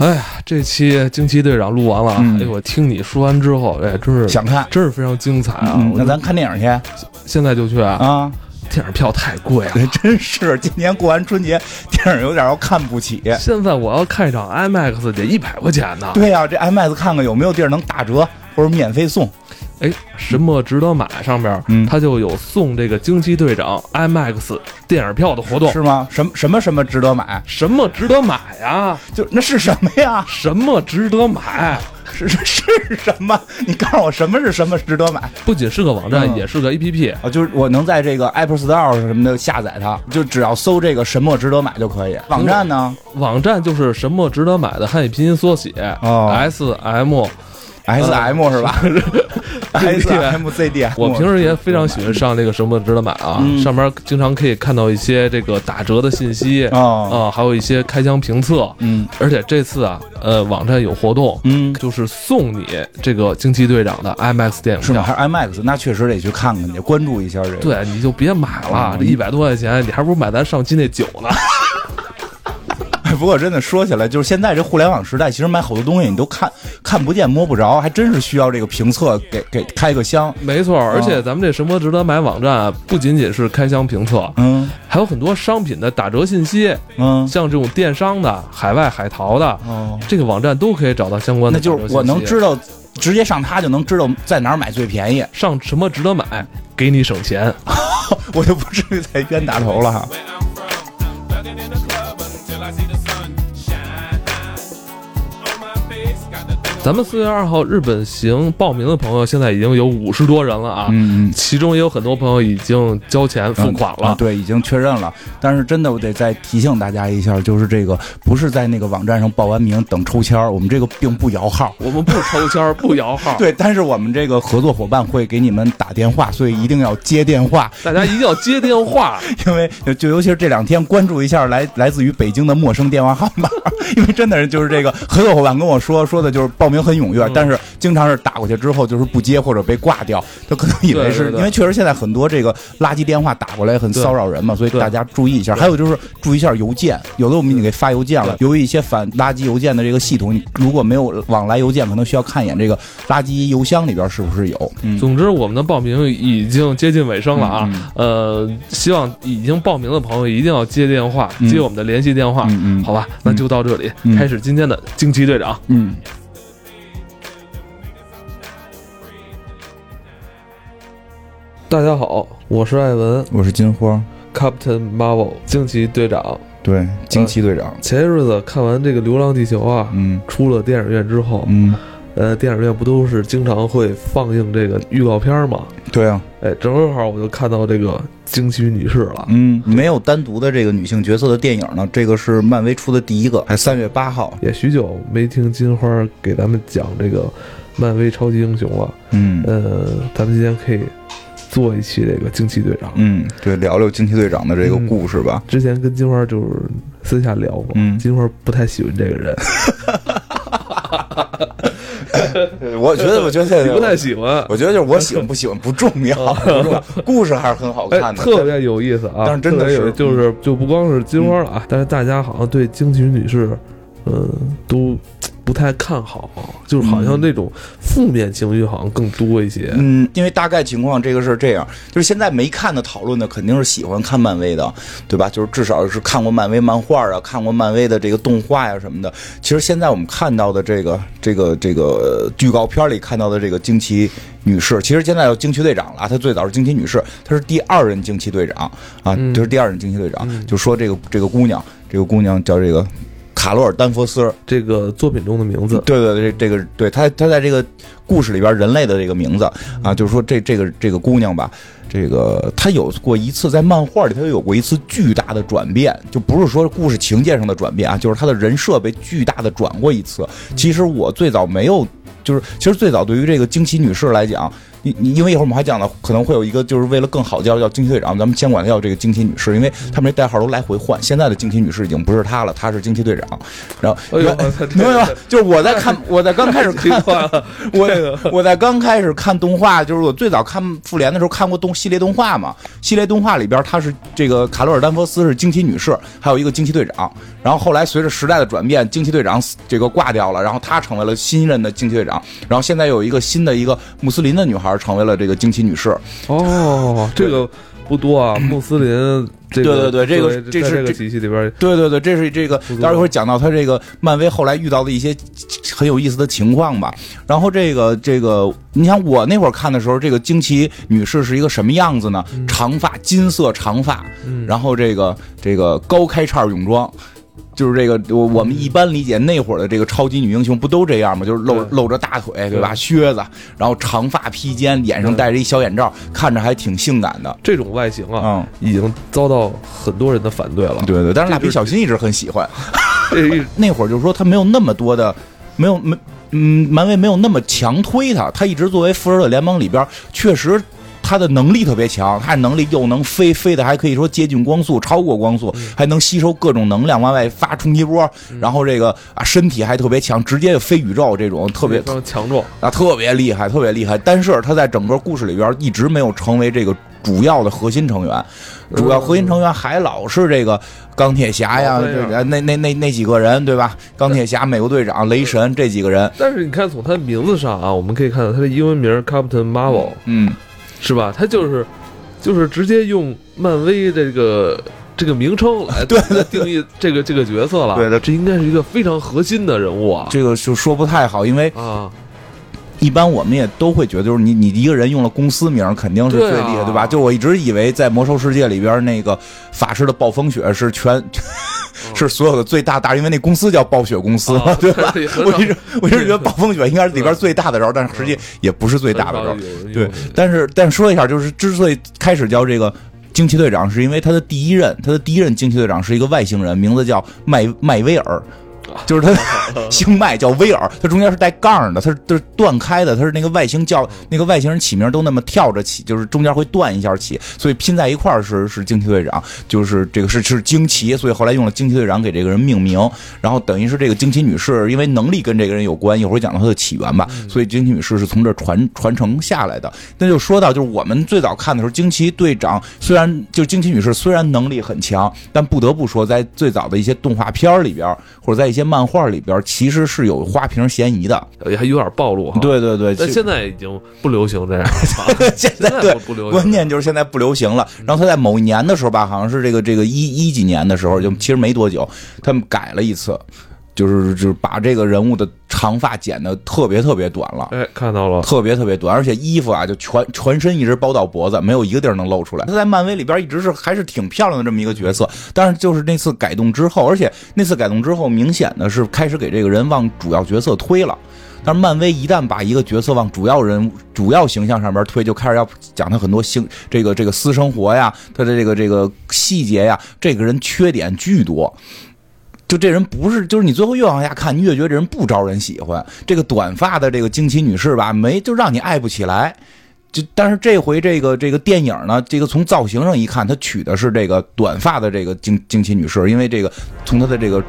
哎呀，这期惊奇队长录完了哎呦，我听你说完之后，哎，真是想看真是非常精彩啊！嗯，我那咱看电影去现在就去啊！啊！电影票太贵了，真是今年过完春节，电影有点要看不起。现在我要看一场 IMAX 得一百块钱呢。对呀、这 IMAX 看看有没有地儿能打折或者免费送。哎，什么值得买上边，嗯它就有送这个惊奇队长 IMAX 电影票的活动。是吗？什么什么什么值得买？什么值得买呀？就那是什么呀？什么值得买？是是是什么？你告诉我什么是什么值得买不仅是个网站，嗯也是个 APP。啊？就是我能在这个 Apple Store 什么的下载它，就只要搜这个什么值得买就可以。网站呢网站就是什么值得买的汉语拼音缩写、哦 S M。？S M 是吧？S M C D。我平时也非常喜欢上那个什么值得买啊，嗯上面经常可以看到一些这个打折的信息啊、哦，还有一些开箱评测。嗯而且这次啊，呃，网站有活动，嗯，就是送你这个惊奇队长的 IMAX 电影是吗？票。还是 IMAX？那确实得去看看你，关注一下这个。对，你就别买了，嗯这一百多块钱，你还不如买咱上期那酒呢。哎，不过真的说起来，就是现在这互联网时代，其实买好多东西你都看看不见摸不着，还真是需要这个评测给给开个箱。没错，而且咱们这什么值得买网站啊，不仅仅是开箱评测，嗯还有很多商品的打折信息，嗯，像这种电商的、海外海淘的，哦，这个网站都可以找到相关的那。就是我能知道，直接上它就能知道在哪儿买最便宜，上什么值得买，给你省钱。我就不至于再冤大头了哈。咱们四月二号日本行报名的朋友，现在已经有五十多人了啊，嗯嗯。其中也有很多朋友已经交钱付款了。啊对，已经确认了。但是真的，我得再提醒大家一下，就是这个不是在那个网站上报完名等抽签儿，我们这个并不摇号。我们不抽签儿，不摇号，，对，但是我们这个合作伙伴会给你们打电话，所以一定要接电话，大家一定要接电话。因为就尤其是这两天关注一下来来自于北京的陌生电话号码，因为真的是就是这个合作伙伴跟我说说的就是报名很踊跃，嗯但是经常是打过去之后就是不接或者被挂掉，他可能以为是因为确实现在很多这个垃圾电话打过来很骚扰人嘛，所以大家注意一下。还有就是注意一下邮件，有的我们已经给发邮件了，由于一些反垃圾邮件的这个系统，你如果没有往来邮件，可能需要看一眼这个垃圾邮箱里边是不是有。嗯总之，我们的报名已经接近尾声了啊。嗯呃，希望已经报名的朋友一定要接电话，嗯接我们的联系电话。嗯嗯好吧，那就到这里，嗯开始今天的惊奇队长。嗯。大家好，我是艾文我是金花，，Captain Marvel，惊奇队长。对，惊奇队长。前些日子看完这个《流浪地球》啊，嗯出了电影院之后，嗯，呃，电影院不都是经常会放映这个预告片吗？对啊，哎，正好我就看到这个惊奇女士了。嗯，没有单独的这个女性角色的电影呢，这个是漫威出的第一个，还三月八号。也许久没听金花给咱们讲这个漫威超级英雄了。嗯呃，咱们今天可以做一期这个惊奇队长。嗯，对，聊聊惊奇队长的这个故事吧。之前跟金花就是私下聊过，嗯金花不太喜欢这个人，我觉得，我觉得 你不太喜欢，我觉得就是我喜欢不喜欢不重要，不重要，故事还是很好哎，看的。特别有意思啊！但是真的有就是就不光是金花了啊，但是大家好像对惊奇女士，嗯，都不太看好，就是好像那种负面情绪好像更多一些。嗯，因为大概情况这个是这样，就是现在没看的讨论的肯定是喜欢看漫威的，对吧？就是至少是看过漫威漫画啊，看过漫威的这个动画呀、什么的。其实现在我们看到的这个这个这个呃预告片里看到的这个惊奇女士，其实现在有惊奇队长了啊，她最早是惊奇女士，她是第二任惊奇队长啊，嗯这是第二任惊奇队长。就说这个这个姑娘，这个姑娘叫这个卡罗尔丹佛斯，这个作品中的名字，对对对，这这个对他他在这个故事里边人类的这个名字啊，就是说这这个这个姑娘吧，这个她有过一次在漫画里，她有过一次巨大的转变，就不是说故事情节上的转变啊，就是她的人设被巨大的转过一次。其实我最早没有就是其实最早对于这个惊奇女士来讲，你你因为一会儿我们还讲到可能会有一个就是为了更好叫叫惊奇队长，咱们先管她叫这个惊奇女士，因为他们这代号都来回换。现在的惊奇女士已经不是她了，她是惊奇队长。然后明白吧？就是我在看，我在刚开始看我我在刚开始看动画，就是我最早看复联的时候看过动系列动画嘛。系列动画里边，她是这个卡罗尔丹佛斯是惊奇女士，还有一个惊奇队长。然后后来随着时代的转变，惊奇队长死这个挂掉了，然后她成为了新任的惊奇队长。然后现在有一个新的一个穆斯林的女孩成为了这个惊奇女士。哦，这个不多啊，穆斯林这个对对对这个这是这个体系里边，对对对，这是这个，待会儿讲到他这个漫威后来遇到的一些很有意思的情况吧。然后这个这个，你想我那会儿看的时候，这个惊奇女士是一个什么样子呢？长发，金色长发，嗯然后这个这个高开叉泳装。就是这个，我我们一般理解那会儿的这个超级女英雄不都这样吗？就是露露着大腿，对吧？靴子，然后长发披肩，脸上戴着一小眼罩，看着还挺性感的。这种外形啊，嗯，已经遭到很多人的反对了。对对，但是蜡笔小新一直很喜欢。那会儿就是说他没有那么多的，没有没嗯，漫威没有那么强推他，他一直作为复仇者联盟里边确实。他的能力特别强，他的能力又能飞，飞的还可以说接近光速，超过光速，还能吸收各种能量往外发冲击波，然后这个啊身体还特别强，直接就飞宇宙这种特别强壮，啊特别厉害，特别厉害。但是他在整个故事里边一直没有成为这个主要的核心成员，主要核心成员还老是这个钢铁侠呀，那那那那几个人对吧？钢铁侠、美国队长、雷神这几个人，但是你看从他的名字上啊，我们可以看到他的英文名 Captain Marvel 嗯，是吧？他就是就是直接用漫威这个这个名称来对来定义这个这个角色了。对的这应该是一个非常核心的人物啊这个就说不太好，因为啊！一般我们也都会觉得，就是你你一个人用了公司名，肯定是最厉害，对吧？就我一直以为在魔兽世界里边那个法师的暴风雪是全。是所有的最大大，因为那公司叫暴雪公司 对吧？我一直我一直觉得暴风雪应该是里边最大的招，但是实际也不是最大的招对，但是但说一下，就是之所以开始叫这个惊奇队长，是因为他的第一任，他的第一任惊奇队长是一个外星人，名字叫麦麦威尔。就是他星脉 叫威尔，他中间是带杠的，他是断开的，他是那个外星叫那个外星人起名都那么跳着起，就是中间会断一下起，所以拼在一块儿是是惊奇队长，就是这个是是惊奇，所以后来用了惊奇队长给这个人命名，然后等于是这个惊奇女士，因为能力跟这个人有关，一会儿讲到她的起源吧，所以惊奇女士是从这传传承下来的。那就说到，就是我们最早看的时候，惊奇队长虽然就惊奇女士虽然能力很强，但不得不说，在最早的一些动画片里边，或者在一些漫画里边，其实是有花瓶嫌疑的。还有点暴露哈。，对对对，现在已经不流行这样了。现现在对不不流行，关键就是现在不流行了。然后他在某一年的时候吧，好像是这个这个一一几年的时候，就其实没多久，他们改了一次，就是就是把这个人物的长发剪得特别特别短了。哎，看到了，特别特别短，而且衣服啊就全全身一直包到脖子，没有一个地儿能露出来。他在漫威里边一直是还是挺漂亮的这么一个角色，但是就是那次改动之后，而且那次改动之后，明显的是开始给这个人往主要角色推了。但是漫威一旦把一个角色往主要人物、主要形象上面推，就开始要讲他很多性这个这个私生活呀，他的这个这个细节呀，这个人缺点巨多。就这人不是，就是你最后越往下看，你越觉得这人不招人喜欢。这个短发的这个惊奇女士吧，没就让你爱不起来。就但是这回这个这个电影呢，这个从造型上一看，他取的是这个短发的这个惊惊奇女士，因为这个从她的这个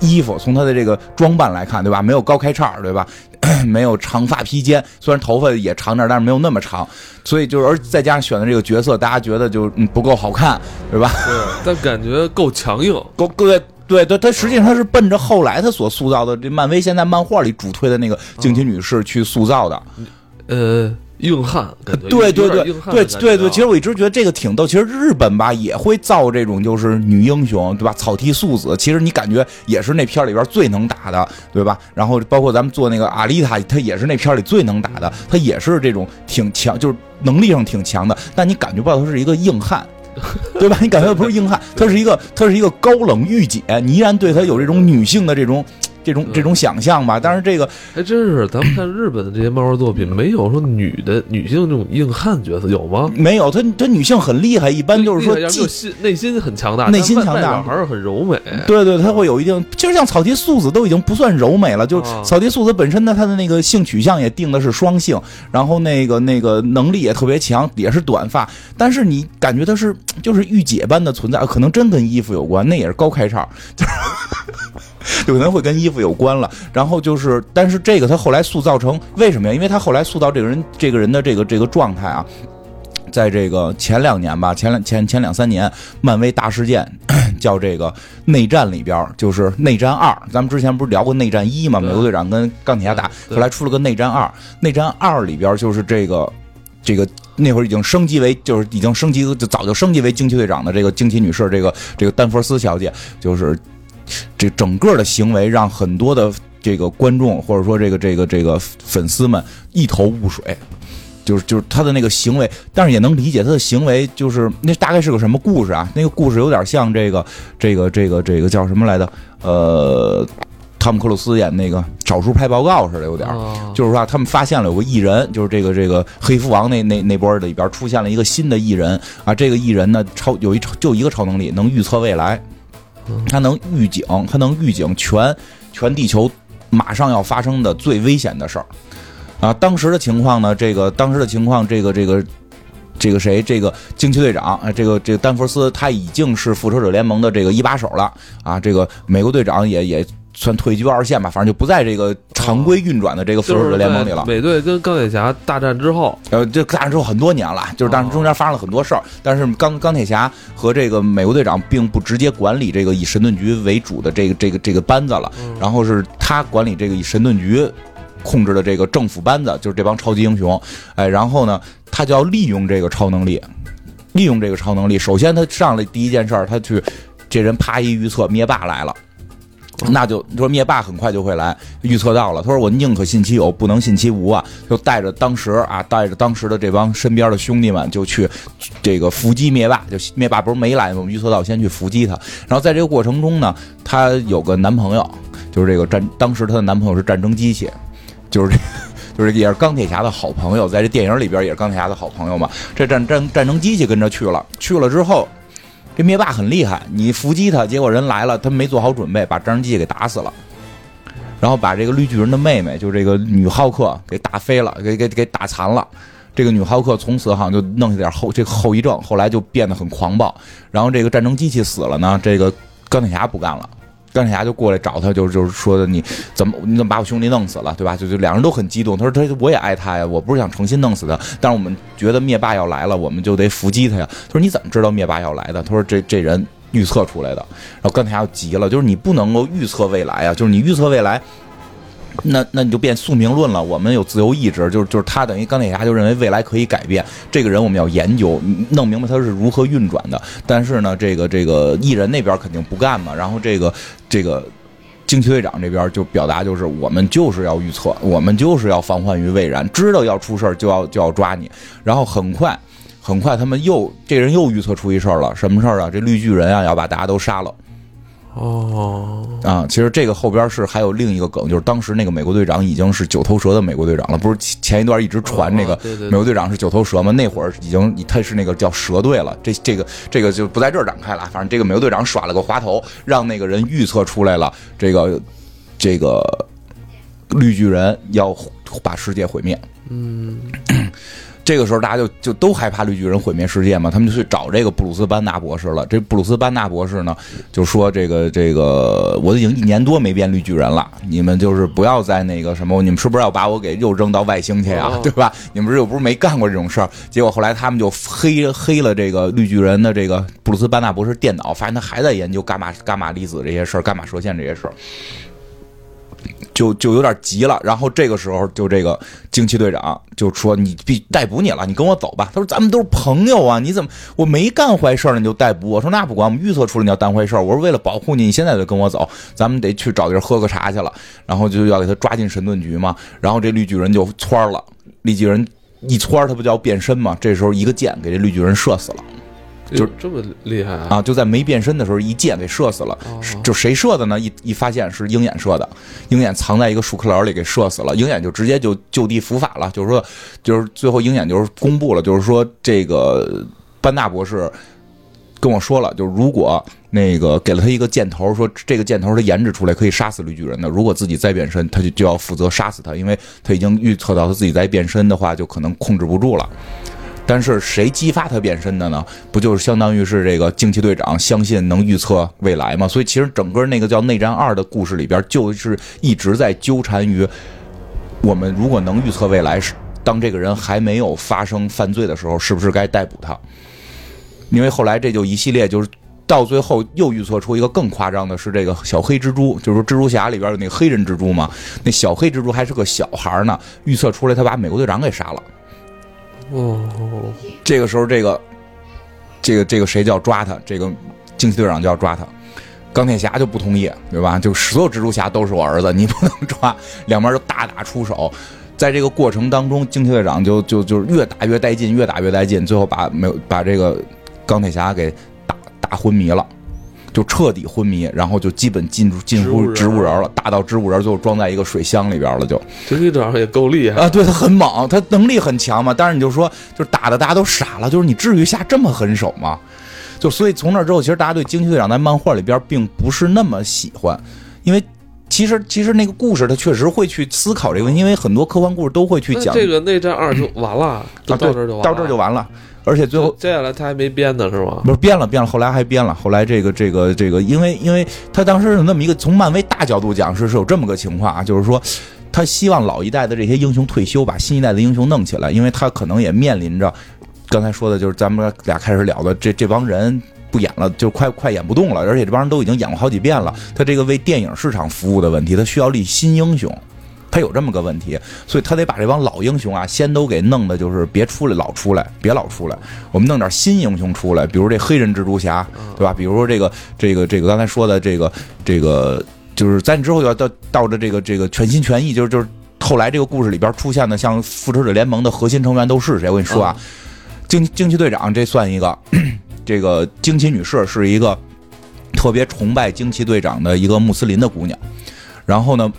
衣服，从她的这个装扮来看，对吧？没有高开叉，对吧？没有长发披肩，虽然头发也长点，但是没有那么长，所以就是而再加上选的这个角色，大家觉得就嗯不够好看，对吧？对，但感觉够强硬。够对对对，他实际上他是奔着后来他所塑造的这漫威现在漫画里主推的那个惊奇女士去塑造的。呃，硬汉对对对对对对，其实我一直觉得这个挺逗。其实日本吧也会造这种就是女英雄，对吧？草剃素子，其实你感觉也是那片里边最能打的，对吧？然后包括咱们做那个阿丽塔，她也是那片里最能打的，她也是这种挺强，就是能力上挺强的，但你感觉不到她是一个硬汉。对吧？你感觉不是硬汉，他是一个，他是一个高冷御姐，你依然对他有这种女性的这种这这种这种想象吧。但是这个还真是，咱们看日本的这些漫画作品，没有说女的女性这种硬汉角色，有吗？没有，她她女性很厉害，一般就是说既厉害要就心内心很强大，内心强大还是很柔美。对对，她会有一定，其实像草笛素子都已经不算柔美了，就啊草笛素子本身呢，她的那个性取向也定的是双性，然后那个那个能力也特别强，也是短发，但是你感觉她是就是御姐般的存在，可能真跟衣服有关，那也是高开叉，就是。有可能会跟衣服有关了，然后就是，但是这个他后来塑造成为什么呀？因为他后来塑造这个人，这个人的这个这个状态啊，在这个前两年吧，前两前前两三年，漫威大事件叫这个内战里边，就是内战二。咱们之前不是聊过内战一吗？美国队长跟钢铁侠打，后来出了个内战二。内战二里边就是这个这个那会儿已经升级为，就是已经升级，就早就升级为惊奇队长的这个惊奇女士，这个这个丹佛斯小姐，就是这整个的行为让很多的这个观众或者说这个这个这个粉丝们一头雾水。就是就是他的那个行为，但是也能理解他的行为，就是那大概是个什么故事啊？那个故事有点像这个这个这个这个叫什么来的？呃，汤姆克鲁斯演那个找书拍报告似的，有点就是说，他们发现了有个艺人，就是这个这个黑蝠王那那那波里边出现了一个新的艺人啊。这个艺人呢，超有一超就一个超能力，能预测未来，他能预警，他能预警全全地球马上要发生的最危险的事儿啊。当时的情况呢，这个当时的情况，这个这个。这个谁，这个惊奇队长，啊，这个这个丹佛斯，他已经是复仇者联盟的这个一把手了啊。这个美国队长也也算退居二线吧，反正就不在这个常规运转的这个复仇者联盟里了。美队跟钢铁侠大战之后，呃，这大战之后很多年了，就是但是中间发生了很多事儿，但是钢钢铁侠和这个美国队长并不直接管理这个以神盾局为主的这个这个这个班子了，然后是他管理这个以神盾局控制的这个政府班子，就是这帮超级英雄，哎，然后呢，他就要利用这个超能力，利用这个超能力，首先他上来第一件事儿，他去这人啪一预测灭霸来了。那就说灭霸很快就会来，预测到了。他说我宁可信其有，不能信其无啊！就带着当时啊，带着当时的这帮身边的兄弟们，就去这个伏击灭霸。就灭霸不是没来吗？我们预测到先去伏击他。然后在这个过程中呢，她有个男朋友，就是这个战，当时她的男朋友是战争机器，就是这。就是也是钢铁侠的好朋友，在这电影里边也是钢铁侠的好朋友嘛。这战战战争机器跟着去了，去了之后，这灭霸很厉害，你伏击他，结果人来了，他没做好准备，把战争机器给打死了，然后把这个绿巨人的妹妹，就这个女浩克给打飞了，给给给打残了。这个女浩克从此好像就弄下点后这个后遗症，后来就变得很狂暴。然后这个战争机器死了呢，这个钢铁侠不干了。钢铁侠就过来找他，就就是说的你怎么你怎么把我兄弟弄死了，对吧？就就两人都很激动。他说他我也爱他呀，我不是想诚心弄死他，但是我们觉得灭霸要来了，我们就得伏击他呀。他说你怎么知道灭霸要来的？他说这这人预测出来的。然后钢铁侠急了，就是你不能够预测未来啊，就是你预测未来。那那你就变宿命论了。我们有自由意志，就是就是他等于钢铁侠就认为未来可以改变。这个人我们要研究，弄明白他是如何运转的。但是呢，这个这个艺人那边肯定不干嘛。然后这个这个惊奇队长这边就表达就是我们就是要预测，我们就是要防患于未然，知道要出事就要就要抓你。然后很快很快他们又这人又预测出一事儿了，什么事儿啊？这绿巨人啊要把大家都杀了。哦，啊，其实这个后边是还有另一个梗，就是当时那个美国队长已经是九头蛇的美国队长了，不是前前一段一直传那个美国队长是九头蛇吗？那会儿已经他是那个叫蛇队了，这这个这个就不在这儿展开了。反正这个美国队长耍了个滑头，让那个人预测出来了，这个这个绿巨人要把世界毁灭。嗯，这个时候大家就就都害怕绿巨人毁灭世界嘛，他们就去找这个布鲁斯班纳博士了。这布鲁斯班纳博士呢，就说这个这个我已经一年多没变绿巨人了，你们就是不要再那个什么，你们是不是要把我给又扔到外星去啊？哦对吧？你们又不是没干过这种事儿，结果后来他们就黑黑了这个绿巨人的这个布鲁斯班纳博士电脑，发现他还在研究伽马伽马粒子这些事儿，伽马射线这些事儿。就就有点急了，然后这个时候就这个惊奇队长就说：“你必逮捕你了，你跟我走吧。”他说：“咱们都是朋友啊，你怎么我没干坏事呢你就逮捕我？”说：“那不管，我们预测出来你要干坏事。我说为了保护你，你现在就跟我走，咱们得去找地儿喝个茶去了。”然后就要给他抓进神盾局嘛。然后这绿巨人就窜了，绿巨人一窜他不就要变身嘛？这时候一个箭给这绿巨人射死了。就这么厉害啊！啊，就在没变身的时候一箭给射死了。哦就谁射的呢？一一发现是鹰眼射的，鹰眼藏在一个树壳篓里给射死了，鹰眼就直接就就地伏法了，就是说，就是最后鹰眼就是公布了，就是说这个班纳博士跟我说了，就是如果那个给了他一个箭头，说这个箭头他研制出来可以杀死绿巨人的，如果自己再变身，他就就要负责杀死他，因为他已经预测到他自己再变身的话，就可能控制不住了。但是谁激发他变身的呢？不就是相当于是这个惊奇队长相信能预测未来吗？所以其实整个那个叫《内战二》的故事里边，就是一直在纠缠于我们如果能预测未来，是当这个人还没有发生犯罪的时候，是不是该逮捕他？因为后来这就一系列就是。到最后又预测出一个更夸张的是这个小黑蜘蛛，就是蜘蛛侠里边有那个黑人蜘蛛嘛，那小黑蜘蛛还是个小孩呢，预测出来他把美国队长给杀了。哦，这个时候，这个这个这个谁就要抓他？这个惊奇队长就要抓他。钢铁侠就不同意，对吧？就所有蜘蛛侠都是我儿子，你不能抓。两边就大打出手，在这个过程当中，惊奇队长就就就是越打越带劲，越打越带劲，最后把没有把这个钢铁侠给打打昏迷了。就彻底昏迷，然后就基本进入进入植植物人了，打到植物人，最后装在一个水箱里边了，就这队长也够厉害啊，对他很猛，他能力很强嘛。但是你就说，就是打的大家都傻了，就是你至于下这么狠手吗？就所以从那之后，其实大家对惊奇队长在漫画里边并不是那么喜欢，因为其实其实那个故事他确实会去思考这个问题，因为很多科幻故事都会去讲这个内战二就 完了，到这儿就完了，到这儿就完了，而且最后接下来他还没编呢，是吗？不是编了编了，后来还编了，后来这个这个这个，因为因为他当时是那么一个从漫威大角度讲是是有这么个情况啊，就是说他希望老一代的这些英雄退休，把新一代的英雄弄起来，因为他可能也面临着刚才说的就是咱们俩开始聊的这这帮人。不演了，就快快演不动了，而且这帮人都已经演过好几遍了。他这个为电影市场服务的问题，他需要立新英雄，他有这么个问题，所以他得把这帮老英雄啊，先都给弄的，就是别出来老出来，别老出来，我们弄点新英雄出来，比如这黑人蜘蛛侠，对吧？比如说这个这个这个刚才说的这个这个，就是在你之后要到到着这个这个全心全意，就是就是后来这个故事里边出现的，像复仇者联盟的核心成员都是谁？我跟你说啊，惊惊奇队长这算一个，这个惊奇女士是一个特别崇拜惊奇队长的一个穆斯林的姑娘，然后呢。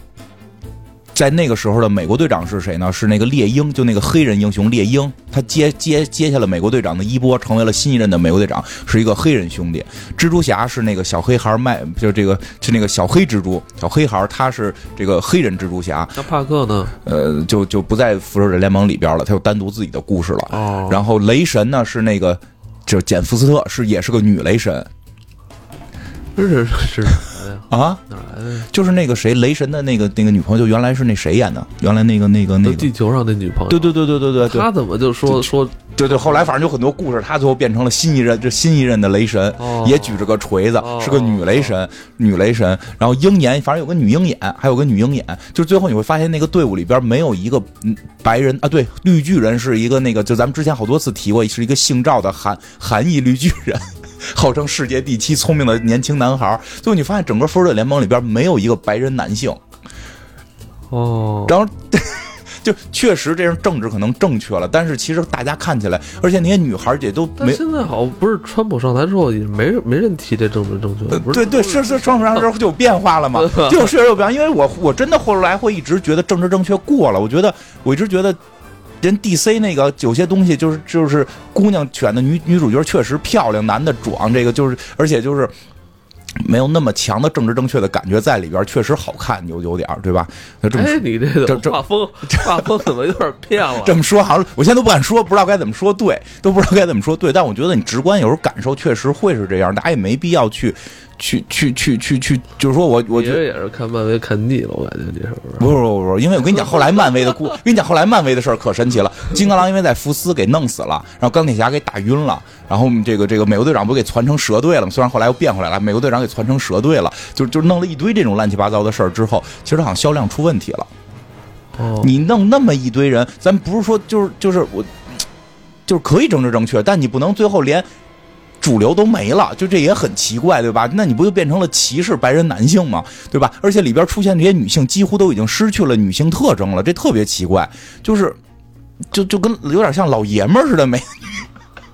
在那个时候的美国队长是谁呢？是那个猎鹰，就那个黑人英雄猎鹰，他接接接下了美国队长的衣钵，成为了新一任的美国队长，是一个黑人兄弟。蜘蛛侠是那个小黑孩麦，就是这个是那个小黑蜘蛛，小黑孩他是这个黑人蜘蛛侠，那帕克呢？呃，就就不在复仇者联盟里边了，他有单独自己的故事了。哦，然后雷神呢是那个，就是简·福斯特，是也是个女雷神。这是是哪来的？啊，哪来的？就是那个谁，雷神的那个那个女朋友，就原来是那谁演的，原来那个那个那个，地球上的女朋友，对对对对对对对他怎么就说说对对，后来反正有很多故事，他最后变成了新一任，这新一任的雷神，哦也举着个锤子，哦是个女雷神，女雷神。然后鹰眼，反正有个女鹰眼，还有个女鹰眼。就是最后你会发现，那个队伍里边没有一个嗯白人啊，对，绿巨人是一个那个，就咱们之前好多次提过，是一个姓赵的韩韩裔绿巨人。号称世界第七聪明的年轻男孩，最后你发现整个复仇者联盟里边没有一个白人男性，哦，然后 就确实这样政治可能正确了，但是其实大家看起来，而且那些女孩也都没。现在好像不是川普上台之后也没没人提这政治正确，不是对对，是是，川普上台之后就有变化了嘛，就确实有变化。因为我我真的后来会一直觉得政治正确过了，我觉得我一直觉得人 DC 那个有些东西就是就是姑娘选的女女主角确实漂亮，男的壮，这个就是而且就是。没有那么强的政治正确的感觉在里边，确实好看，有有点儿，对吧？那这么说哎，你这这这个画风 画风怎么有点变了？这么说好像我现在都不敢说，不知道该怎么说对，都不知道该怎么说对。但我觉得你直观有时候感受确实会是这样，大家也没必要去去去去去去，就是说我我觉得。也是看漫威看腻了，我感觉你是不是？不是不是不是，因为我跟你讲，后来漫威的故，跟你讲后来漫威的事儿可神奇了。金刚狼因为在福斯给弄死了，然后钢铁侠给打晕了，然后这个这个美国队长不给传成蛇队了吗？虽然后来又变回来了，美国队长给传成蛇队了，就就弄了一堆这种乱七八糟的事儿之后，其实好像销量出问题了。哦，你弄那么一堆人，咱不是说就是就是我，就是可以政治正确，但你不能最后连主流都没了，就这也很奇怪，对吧？那你不就变成了歧视白人男性吗？对吧？而且里边出现这些女性，几乎都已经失去了女性特征了，这特别奇怪，就是就就跟有点像老爷们儿似的，没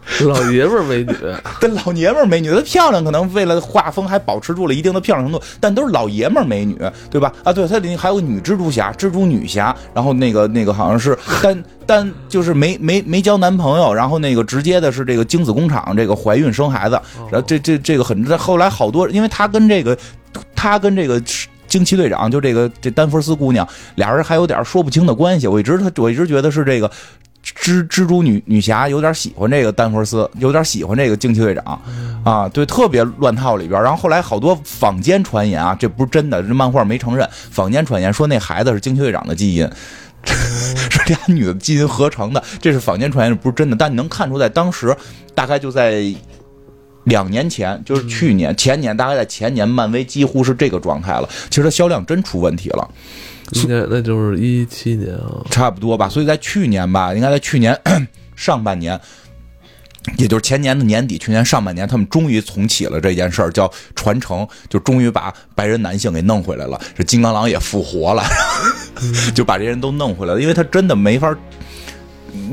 老爷们儿美女，跟老爷们儿美女，她漂亮，可能为了画风还保持住了一定的漂亮程度，但都是老爷们儿美女，对吧？啊，对，她里还有个女蜘蛛侠，蜘蛛女侠，然后那个那个好像是单单就是没没没交男朋友，然后那个直接的是这个精子工厂这个怀孕生孩子，然后这这这个很后来好多，因为她跟这个她跟这个。惊奇队长就这个这丹佛斯姑娘，俩人还有点说不清的关系。我一直他我一直觉得是这个蜘蜘蛛女女侠有点喜欢这个丹佛斯，有点喜欢这个惊奇队长啊，对，特别乱套里边。然后后来好多坊间传言啊，这不是真的，这漫画没承认。坊间传言说那孩子是惊奇队长的基因。是俩女的基因合成的，这是坊间传言，不是真的。但你能看出，在当时，大概就在两年前，就是去年、前年，大概在前年，漫威几乎是这个状态了。其实它销量真出问题了，应该那就是一七年啊，差不多吧。所以在去年吧，应该在去年 上半年，也就是前年的年底，去年上半年，他们终于重启了这件事儿，叫传承，就终于把白人男性给弄回来了。这金刚狼也复活了，就把这些人都弄回来了，因为他真的没法。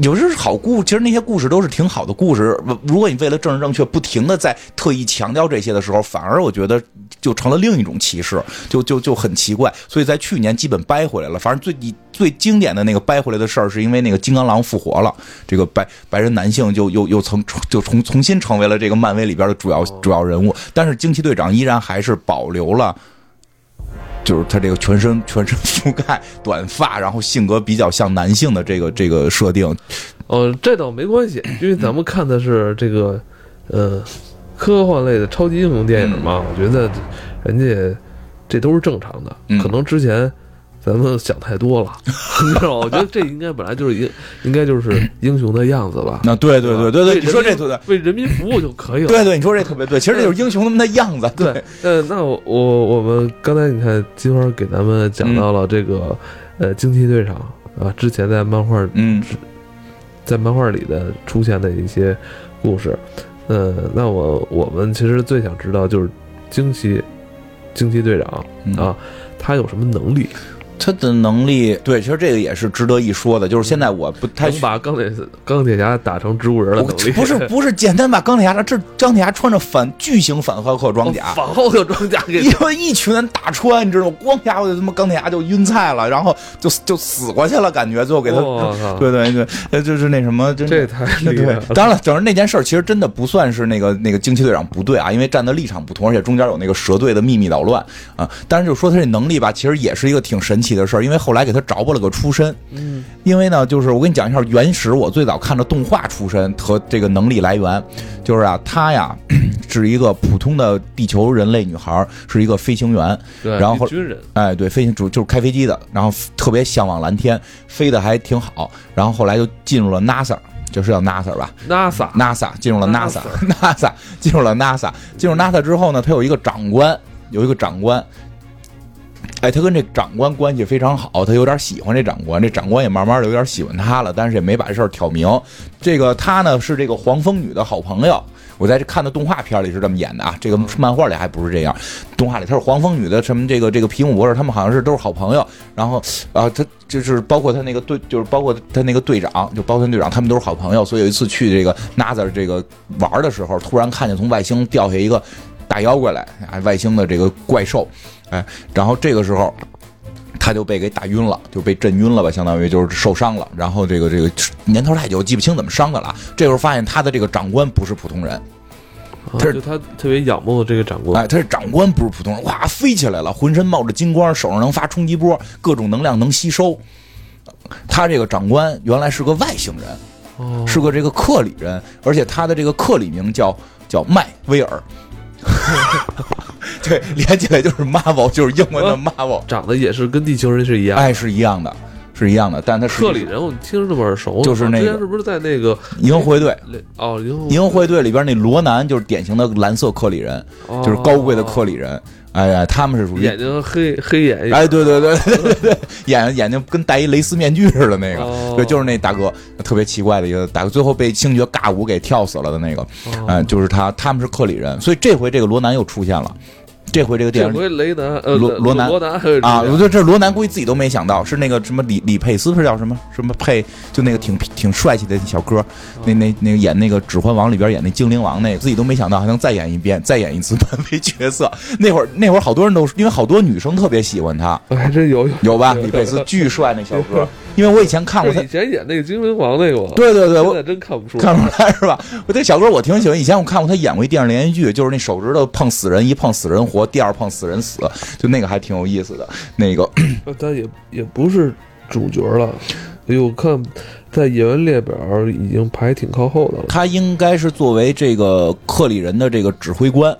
有时是好故，其实那些故事都是挺好的故事。如果你为了政治正确，不停的在特意强调这些的时候，反而我觉得就成了另一种歧视，就就就很奇怪。所以在去年基本掰回来了。反正最最经典的那个掰回来的事儿，是因为那个金刚狼复活了，这个白白人男性就又又曾就重重新成为了这个漫威里边的主要主要人物。但是惊奇队长依然还是保留了。就是他这个全身全身覆盖短发，然后性格比较像男性的这个这个设定，呃，这倒没关系，因为咱们看的是这个呃科幻类的超级英雄电影嘛，我觉得人家这都是正常的，嗯可能之前。咱们想太多了，你知道吗？我觉得这应该本来就是应应该就是英雄的样子吧。那对对对对对，你说这对对为人民服务就可以了。对对，你说这特别对，其实这就是英雄他们的样子，对，呃，那我我我们刚才你看金花给咱们讲到了这个、呃惊奇队长啊，之前在漫画嗯在漫画里的出现的一些故事，呃，那我我们其实最想知道就是惊奇惊奇队长嗯啊，他有什么能力？他的能力，对，其实这个也是值得一说的，就是现在我不太能把钢铁钢铁侠打成植物人的我能力？不是不是简单把钢铁侠这钢铁侠穿着反巨型反浩克装甲，反浩克装甲给一一群人打穿，你知道吗？光家伙就他妈钢铁侠就晕菜了，然后就就死过去了，感觉最后给他，对对对，呃，就是那什么，真的这太厉害。当然了，整个那件事儿其实真的不算是那个那个惊奇队长不对啊，因为站的立场不同，而且中间有那个蛇队的秘密捣乱啊。但是就说他这能力吧，其实也是一个挺神奇的事儿，因为后来给他找补了个出身。嗯，因为呢，就是我跟你讲一下原始我最早看的动画出身和这个能力来源，就是啊，她呀是一个普通的地球人类女孩，是一个飞行员，对，然后军人，哎，对，飞行主就是开飞机的，然后特别向往蓝天，飞的还挺好，然后后来就进入了 NASA，就是叫 NASA 吧 NASA，NASA 进入了 NASA，NASA 进入了 NASA，进入 NASA 之后呢，他有一个长官，有一个长官。哎，他跟这长官关系非常好，他有点喜欢这长官，这长官也慢慢的有点喜欢他了，但是也没把这事儿挑明。这个他呢是这个黄蜂女的好朋友，我在这看的动画片里是这么演的啊，这个漫画里还不是这样，动画里他是黄蜂女的什么这个这个皮姆博士，他们好像是都是好朋友，然后啊他就是包括他那个队，就是包括他那个队长，就包括他队长，他们都是好朋友，所以有一次去这个 NASA 这个玩的时候，突然看见从外星掉下一个大妖怪来，啊，外星的这个怪兽，哎，然后这个时候。他就被给打晕了，就被震晕了吧，相当于就是受伤了。然后这个这个年头太久，记不清怎么伤的了。这时候发现他的这个长官不是普通人，他是啊就他特别仰慕这个长官，哎，他是长官，不是普通人，哇，飞起来了，浑身冒着金光，手上能发冲击波，各种能量能吸收。他这个长官原来是个外星人，哦是个这个克里人，而且他的这个克里名叫叫麦威尔。对，连起来就是 Marvel，就是英文的 Marvel，长得也是跟地球人是一样。哎，是一样的，是一样的，但他是克里人，我听着这么耳熟，就是那个之前是不是在那个银河会队，哦银河银河会队里边那罗南就是典型的蓝色克里人，就是高贵的克里人。哎呀，他们是属于眼睛黑黑眼哎，对对对对对对，眼眼睛跟戴一蕾丝面具似的那个，哦对，就是那大哥，特别奇怪的一个大哥，最后被星爵尬舞给跳死了的那个，哦嗯、就是他，他们是克里人，所以这回这个罗南又出现了。这回这个电影这回雷南呃罗罗南罗南啊，我觉得这罗南估计自己都没想到，是那个什么李李佩斯，是叫什么什么佩，就那个挺挺帅气的小哥，那那那个演那个《指环王》里边演那精灵王那个，自己都没想到还能再演一遍，再演一次漫威角色。那会儿那会儿好多人都因为好多女生特别喜欢他，哎，这有有有吧？李佩斯巨帅那小哥，因为我以前看过他以，前演那个精灵王那个吗？对对对，我现在真看不出看不出来是吧？我这小哥我挺喜欢，以前我看过他演过一电视连续剧，就是那手指头碰死人，一碰死人活，第二碰死人死，就那个还挺有意思的。那个呃但也也不是主角了。哎呦，我看在演员列表已经排挺靠后的了。他应该是作为这个克里人的这个指挥官。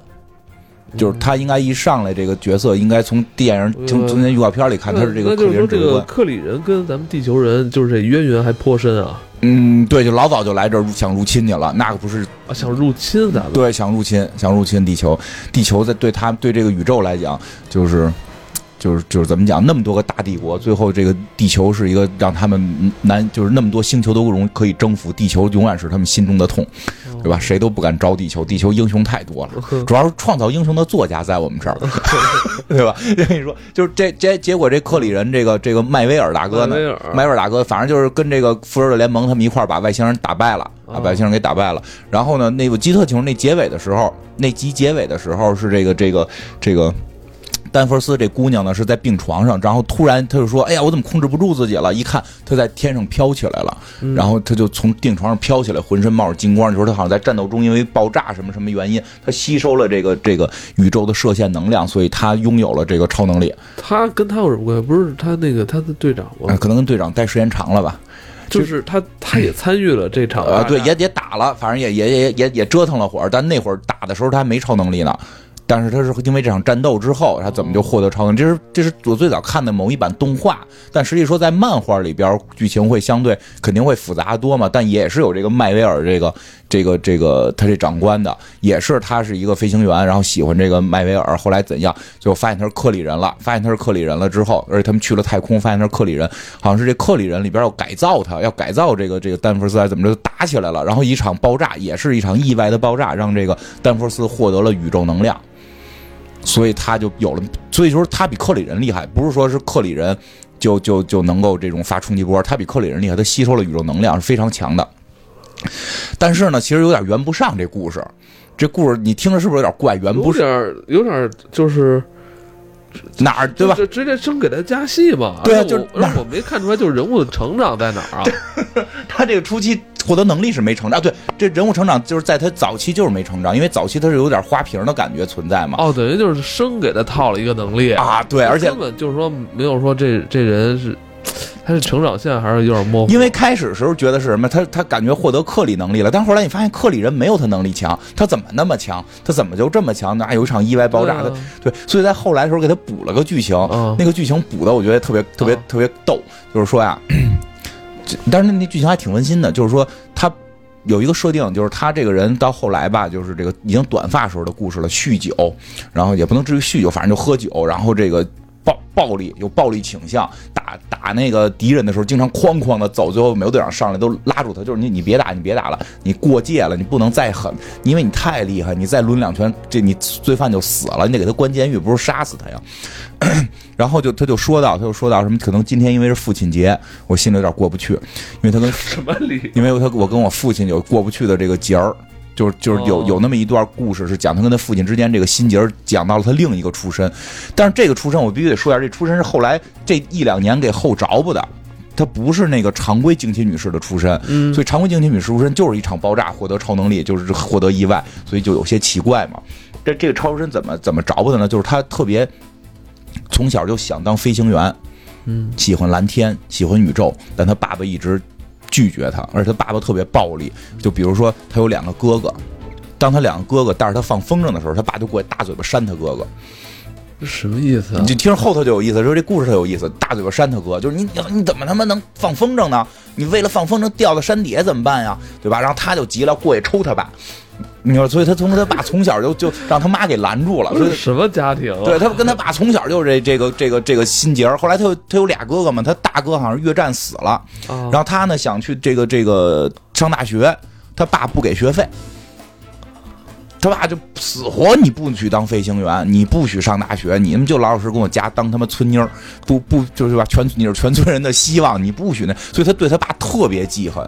就是他应该一上来这个角色，应该从电影从从前预告片里看，他是这个克里人指挥官。个克里人跟咱们地球人就是这渊源还颇深啊嗯，对，就老早就来这儿想入侵去了，那可不是啊，想入侵咱们。对，想入侵，想入侵地球。地球在对他对这个宇宙来讲，就是就是就是怎么讲，那么多个大帝国，最后这个地球是一个让他们难，就是那么多星球都容可以征服，地球永远是他们心中的痛，对吧？谁都不敢招地球，地球英雄太多了。主要是创造英雄的作家在我们这儿，对吧？我跟你说，就是这这结果，这克里人这个这个麦威尔大哥呢麦威尔，大哥，反正就是跟这个复仇者联盟他们一块儿把外星人打败了，把外星人给打败了。然后呢，那个基特清，那结尾的时候，那集结尾的时候是这个这个这个。丹佛斯这姑娘呢是在病床上，然后突然她就说：“哎呀，我怎么控制不住自己了？”一看她在天上飘起来了，嗯然后她就从病床上飘起来，浑身冒着金光。你说她好像在战斗中因为爆炸什么什么原因，她吸收了这个这个宇宙的射线能量，所以她拥有了这个超能力。他跟他有什么关系？不是他那个他的队长吗？啊，可能跟队长待时间长了吧？就是他他也参与了这场呃，对，也也打了，反正也也也也也折腾了会儿，但那会儿打的时候他还没超能力呢。但是他是因为这场战斗之后，他怎么就获得超能？这是这是我最早看的某一版动画，但实际说在漫画里边剧情会相对肯定会复杂得多嘛，但也是有这个迈威尔这个这个这个他这长官的，也是他是一个飞行员，然后喜欢这个麦威尔，后来怎样，最后发现他是克里人了，发现他是克里人了之后，而且他们去了太空，发现他是克里人，好像是这克里人里边要改造他，要改造这个这个丹佛斯，还怎么着打起来了，然后一场爆炸，也是一场意外的爆炸，让这个丹佛斯获得了宇宙能量。所以他就有了，所以说他比克里人厉害，不是说是克里人就就就能够这种发冲击波，他比克里人厉害，他吸收了宇宙能量是非常强的。但是呢，其实有点圆不上这故事，这故事你听着是不是有点怪？圆不上有点儿有点就是哪儿对吧？就直接生给他加戏嘛。对啊就是那而且我没看出来，就是人物的成长在哪儿啊？他这个初期获得能力是没成长，啊对，这人物成长就是在他早期就是没成长，因为早期他是有点花瓶的感觉存在嘛。哦，等于就是生给他套了一个能力啊，对，而且根本就是说没有说这这人是他的成长线还是有点模糊。因为开始时候觉得是什么，他他感觉获得克里能力了，但后来你发现克里人没有他能力强，他怎么那么强？他怎么就这么强呢？啊有一场意外爆炸，他对所以在后来的时候给他补了个剧情，嗯那个剧情补的我觉得特别特别啊特别逗，就是说呀，但是那剧情还挺温馨的，就是说他。有一个设定，就是他这个人到后来吧，就是这个已经短发时候的故事了，酗酒，然后也不能至于酗酒，反正就喝酒，然后这个暴暴力有暴力倾向，打打那个敌人的时候经常哐哐的走，最后美国队长上来都拉住他，就是你你别打，你别打了，你过界了，你不能再狠，因为你太厉害，你再抡两拳，这你罪犯就死了，你得给他关监狱，不是杀死他呀。然后就他就说到，他就说到什么，可能今天因为是父亲节，我心里有点过不去，因为他跟什么理？因为他我跟我父亲有过不去的这个节儿，就是就是有哦有那么一段故事是讲他跟他父亲之间这个心结儿，讲到了他另一个出身，但是这个出身我必须得说一下，这出身是后来这一两年给后着补的。他不是那个常规惊奇女士的出身，嗯所以常规惊奇女士出身就是一场爆炸获得超能力，就是获得意外，所以就有些奇怪嘛。这这个超身怎么怎么着补的呢？就是他特别从小就想当飞行员，嗯，喜欢蓝天，喜欢宇宙，但他爸爸一直拒绝他，而且他爸爸特别暴力。就比如说，他有两个哥哥，当他两个哥哥带着他放风筝的时候，他爸就过去大嘴巴扇他哥哥。这什么意思啊你？就听着后头就有意思，说这故事特有意思，大嘴巴扇他哥，就是你你你怎么他妈能放风筝呢？你为了放风筝掉到山底下怎么办呀？对吧？然后他就急了，过去抽他爸。你说，所以他从他爸从小就就让他妈给拦住了，所以这是什么家庭啊？对他跟他爸从小就是这这个这个这个心结。后来他有他有俩哥哥嘛，他大哥好像是越战死了，啊然后他呢想去这个这个上大学，他爸不给学费。他爸就死活你不许当飞行员，你不许上大学，你们就老老实实跟我家当他妈村妞儿，不不就是吧？全你是全村人的希望，你不许那，所以他对他爸特别记恨。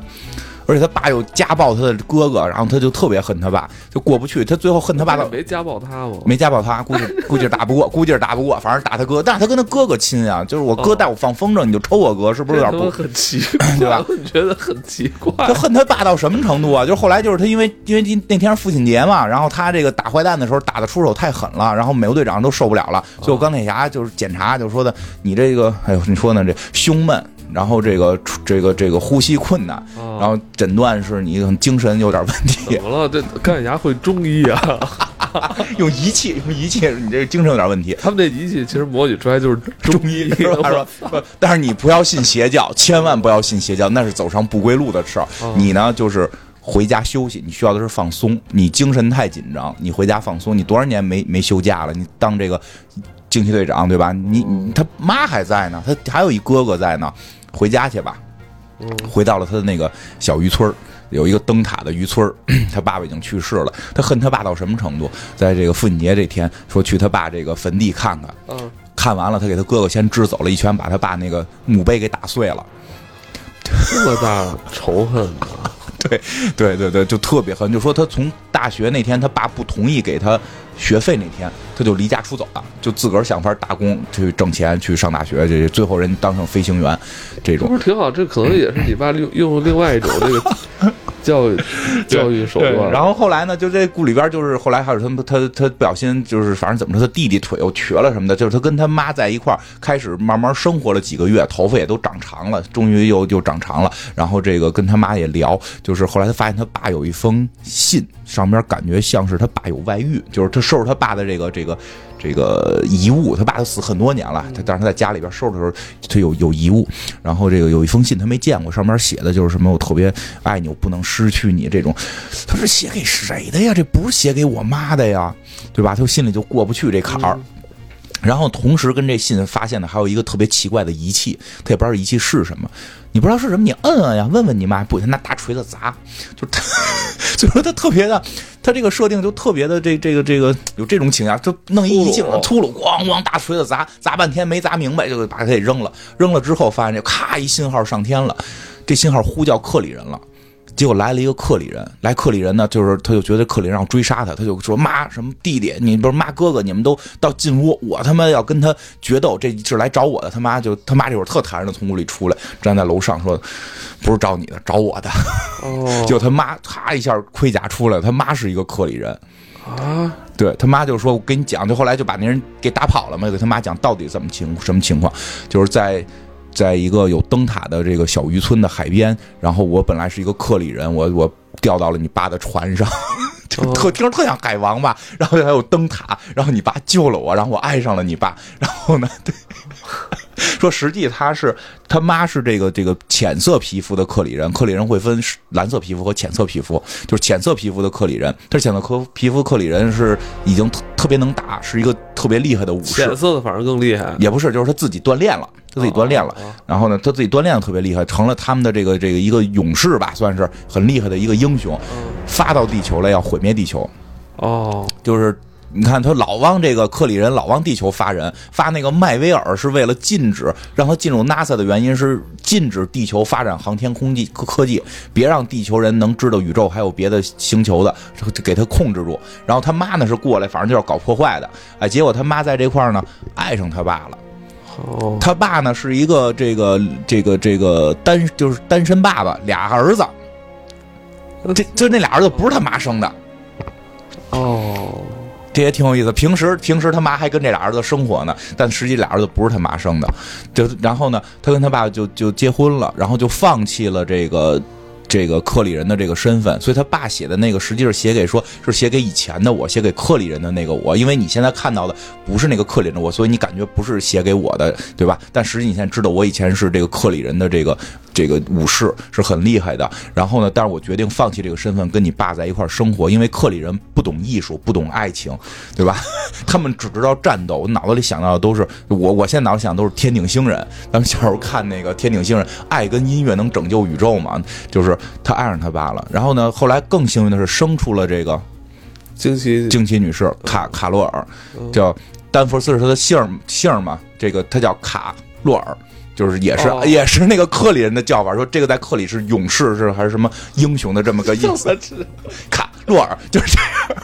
而且他爸又家暴他的哥哥，然后他就特别恨他爸，就过不去。他最后恨他爸到没家暴他吗？没家暴他，估计 估计是打不过，估计是打不过，反正打他哥，但是他跟他哥哥亲啊，就是我哥带我放风筝，你就抽我哥，是不是有点不？很奇怪，对吧我觉得很奇怪他。恨他爸到什么程度啊？就是后来就是他因为因为今那天是父亲节嘛，然后他这个打坏蛋的时候打的出手太狠了，然后美国队长都受不了了，最后钢铁侠就是检查就说的你这个哎呦你说呢这胸闷，然后这个这个这个呼吸困难，啊然后诊断是你精神有点问题怎，么了？这钢铁侠会中医啊？用仪器用仪器你这个精神有点问题。他们这仪器其实模拟出来就是中医，是吧？说，说但是你不要信邪教，千万不要信邪教，那是走上不归路的事儿。你呢，就是回家休息，你需要的是放松。你精神太紧张，你回家放松。你多少年没没休假了？你当这个惊奇队长对吧？你你他妈还在呢，他还有一哥哥在呢，回家去吧。回到了他的那个小渔村儿有一个灯塔的渔村儿 他爸爸已经去世了。他恨他爸到什么程度？在这个父亲节这天，说去他爸这个坟地看看。嗯，看完了，他给他哥哥先支走了一拳，把他爸那个墓碑给打碎了。这么大仇恨啊？对对对对，就特别恨，就说他从大学那天他爸不同意给他学费那天，他就离家出走了，就自个儿想法打工去挣钱去上大学，这最后人当上飞行员，这种不是挺好？这可能也是你爸用用另外一种这个教育 教育手段。然后后来呢，就这故里边就是后来还有他们他他不小心就是反正怎么说，他弟弟腿又瘸了什么的，就是他跟他妈在一块儿开始慢慢生活了几个月，头发也都长长了，终于又又长长了。然后这个跟他妈也聊，就是后来他发现他爸有一封信，上面感觉像是他爸有外遇，就是他收拾他爸的这个这个。这个遗物，他爸都死很多年了，他但是他在家里边收拾的时候，他有有遗物，然后这个有一封信他没见过，上面写的就是什么我特别爱你，我不能失去你这种。他是写给谁的呀？这不是写给我妈的呀，对吧？他心里就过不去这坎儿。然后同时跟这信发现的还有一个特别奇怪的仪器，他也不知道仪器是什么，你不知道是什么，你摁摁呀，问问你妈，不，他拿大锤子砸，就他，所以说他特别的，他这个设定就特别的这这个这个有这种倾向，就弄一仪器粗鲁秃噜，咣咣大锤子砸，砸半天没砸明白，就把他给扔了，扔了之后发现这咔一信号上天了，这信号呼叫克里人了。结果来了一个克里人，来克里人呢，就是他就觉得克里人要追杀他，他就说妈什么弟弟，你不是妈哥哥，你们都到进屋，我他妈要跟他决斗，这是来找我的。他妈就他妈这会儿特坦然的从屋里出来，站在楼上说，不是找你的，找我的。哦 就他妈咔一下盔甲出来，他妈是一个克里人。啊，对他妈就说：“我跟你讲，就后来就把那人给打跑了嘛。”就给他妈讲到底怎么情什么情况，就是在在一个有灯塔的这个小渔村的海边，然后我本来是一个克里人，我我调到了你爸的船上，就特听着特像海王吧。然后还有灯塔，然后你爸救了我，然后我爱上了你爸。然后呢，对，说实际他是他妈是这个这个浅色皮肤的克里人，克里人会分蓝色皮肤和浅色皮肤，就是浅色皮肤的克里人，他是浅色科皮肤克里人是已经特特别能打，是一个特别厉害的武士浅。色的反而更厉害。也不是，就是他自己锻炼了，他自己锻炼了，然后呢，他自己锻炼的特别厉害，成了他们的这个这个一个勇士吧，算是很厉害的一个英雄，发到地球来要毁灭地球，哦，就是。你看，他老往这个克里人老往地球发人，发那个麦威尔是为了禁止让他进入 NASA 的原因是禁止地球发展航天空技科科技，别让地球人能知道宇宙还有别的星球的，就给他控制住。然后他妈呢是过来，反正就是搞破坏的，哎，结果他妈在这块儿呢爱上他爸了。哦，他爸呢是一个这个这个这个单就是单身爸爸，俩儿子，这就那俩儿子不是他妈生的，哦，这也挺有意思。平时平时他妈还跟这俩儿子生活呢，但实际俩儿子不是他妈生的。就然后呢，他跟他爸就就结婚了，然后就放弃了这个。这个克里人的这个身份，所以他爸写的那个实际是写给说，是写给以前的我，写给克里人的那个我，因为你现在看到的不是那个克里人的我，所以你感觉不是写给我的，对吧？但实际你现在知道，我以前是这个克里人的这个这个武士，是很厉害的。然后呢，但是我决定放弃这个身份，跟你爸在一块儿生活，因为克里人不懂艺术，不懂爱情，对吧？他们只知道战斗，我脑子里想到的都是我，我现在脑子想的都是天顶星人。咱们小时候看那个天顶星人，爱跟音乐能拯救宇宙嘛？就是他爱上他爸了。然后呢，后来更幸运的是生出了这个惊奇惊奇女士卡卡洛尔，叫丹佛斯是他的姓姓嘛，这个他叫卡洛尔。就是也是、哦也是那个克里人的叫法，说这个在克里是勇士是还是什么英雄的这么个意思。卡洛尔就是这样。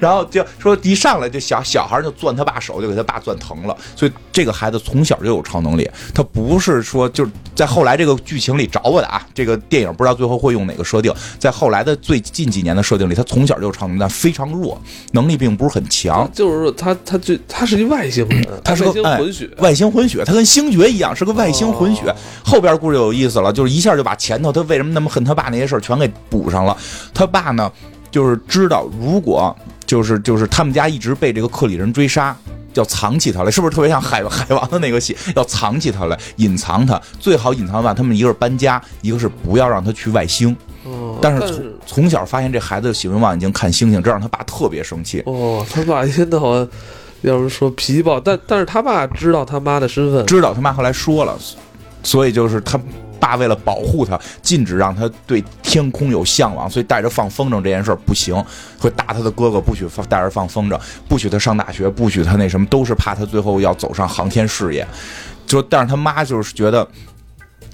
然后就说一上来就小小孩就攥他爸手，就给他爸攥疼了。所以这个孩子从小就有超能力，他不是说就是在后来这个剧情里找我的啊。这个电影不知道最后会用哪个设定，在后来的最近几年的设定里，他从小就有超能力，但非常弱，能力并不是很强。就是说他他最他是一外星人，他是个混血，外星混血，他跟星爵一样是个外星混血。哦后边故事有意思了，就是一下就把前头他为什么那么恨他爸那些事儿全给补上了。他爸呢，就是知道如果就是就是他们家一直被这个克里人追杀。要藏起他来，是不是特别像海 海王的那个戏？要藏起他来，隐藏他，最好隐藏完。他们一个是搬家，一个是不要让他去外星。哦但是从从小发现这孩子喜欢望远镜看星星，这让他爸特别生气。哦，他爸一天到晚要是说脾气暴，但但是他爸知道他妈的身份，知道他妈后来说了，所以就是他爸为了保护他，禁止让他对天空有向往，所以带着放风筝这件事儿不行，会打他的哥哥，不许放带着放风筝，不许他上大学，不许他那什么，都是怕他最后要走上航天事业。就但是他妈就是觉得。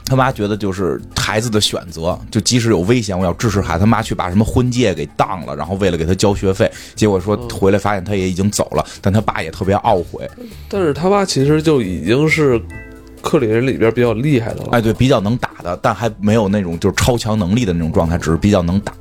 他妈觉得就是孩子的选择，就即使有危险，我要支持孩子。他妈去把什么婚戒给当了，然后为了给他交学费，结果说回来发现他也已经走了，但他爸也特别懊悔。但是他爸其实就已经是克里人里边比较厉害的了。哎，对，比较能打的，但还没有那种就是超强能力的那种状态，只是比较能打。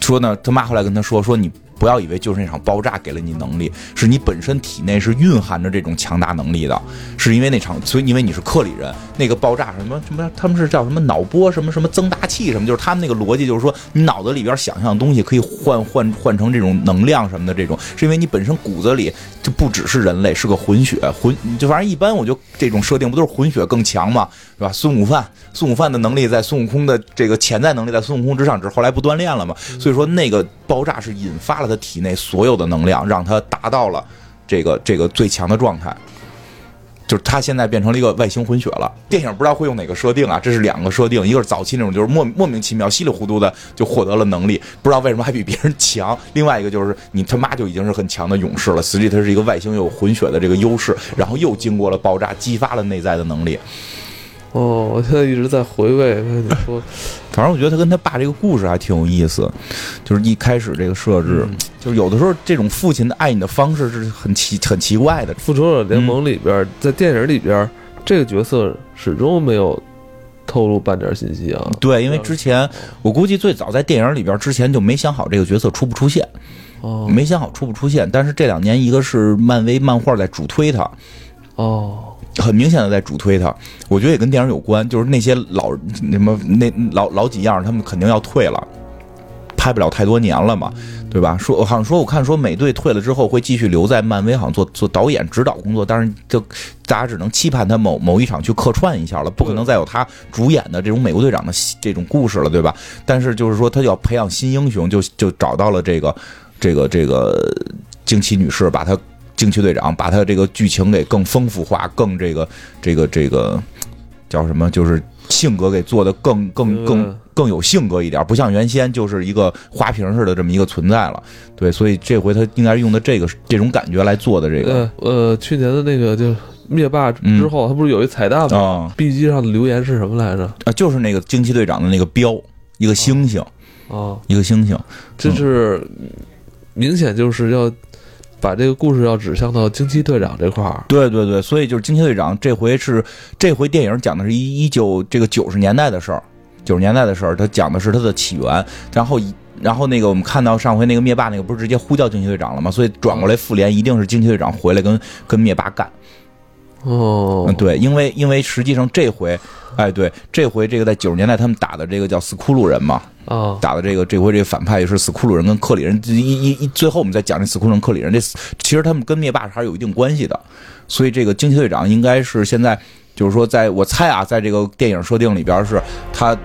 说呢，他妈后来跟他说，说你不要以为就是那场爆炸给了你能力，是你本身体内是蕴含着这种强大能力的，是因为那场，所以因为你是克里人，那个爆炸什么什么，他们是叫什么脑波什么什么增大器什么，就是他们那个逻辑就是说，你脑子里边想象的东西可以换换换成这种能量什么的，这种是因为你本身骨子里就不只是人类，是个混血混，就反正一般我就这种设定不都是混血更强嘛，是吧？孙悟饭，孙悟饭的能力在孙悟空的这个潜在能力在孙悟空之上，只是后来不锻炼了嘛。所以说那个爆炸是引发了他体内所有的能量，让他达到了这个这个最强的状态。就是他现在变成了一个外星混血了。电影不知道会用哪个设定啊？这是两个设定，一个是早期那种就是莫莫名其妙稀里糊涂的就获得了能力，不知道为什么还比别人强；另外一个就是你他妈就已经是很强的勇士了，实际他是一个外星有混血的这个优势，然后又经过了爆炸，激发了内在的能力。哦，我现在一直在回味。跟你说，反正我觉得他跟他爸这个故事还挺有意思，就是一开始这个设置，就是有的时候这种父亲的爱你的方式是很奇很奇怪的。复仇者联盟里边，在电影里边，这个角色始终没有透露半点信息啊。对，因为之前我估计最早在电影里边之前就没想好这个角色出不出现，哦没想好出不出现。但是这两年，一个是漫威漫画在主推他，哦，很明显的在主推他，我觉得也跟电影有关，就是那些老什么那老老几样，他们肯定要退了，拍不了太多年了嘛，对吧？说好像说我看说美队退了之后会继续留在漫威，好像做做导演指导工作，但是就大家只能期盼他某某一场去客串一下了，不可能再有他主演的这种美国队长的这种故事了，对吧？但是就是说他要培养新英雄，就就找到了这个这个这个惊奇女士，把她惊奇队长把他这个剧情给更丰富化，更这个这个这个叫什么？就是性格给做的更更更嗯更有性格一点，不像原先就是一个花瓶似的这么一个存在了。对，所以这回他应该是用的这个这种感觉来做的这个呃呃，去年的那个就灭霸之后，他不是有一彩蛋吗啊？B 机上的留言是什么来着？啊，就是那个惊奇队长的那个标，一个星星，哦，一个星星。这是明显就是要把这个故事要指向到惊奇队长这块儿。对对对，所以就是惊奇队长这回是这回电影讲的是一一九这个九十年代的事儿，九十年代的事儿，他讲的是他的起源，然后一。然后那个我们看到上回那个灭霸那个不是直接呼叫惊奇队长了吗？所以转过来复联一定是惊奇队长回来跟跟灭霸干。哦嗯，，对，因为因为实际上这回，哎，对，这回这个在九十年代他们打的这个叫斯库鲁人嘛，啊，打的这个这回这个反派也是斯库鲁人跟克里人，一一一最后我们再讲这斯库鲁人克里人，这其实他们跟灭霸还是有一定关系的，所以这个惊奇队长应该是现在就是说在我猜啊，在这个电影设定里边是他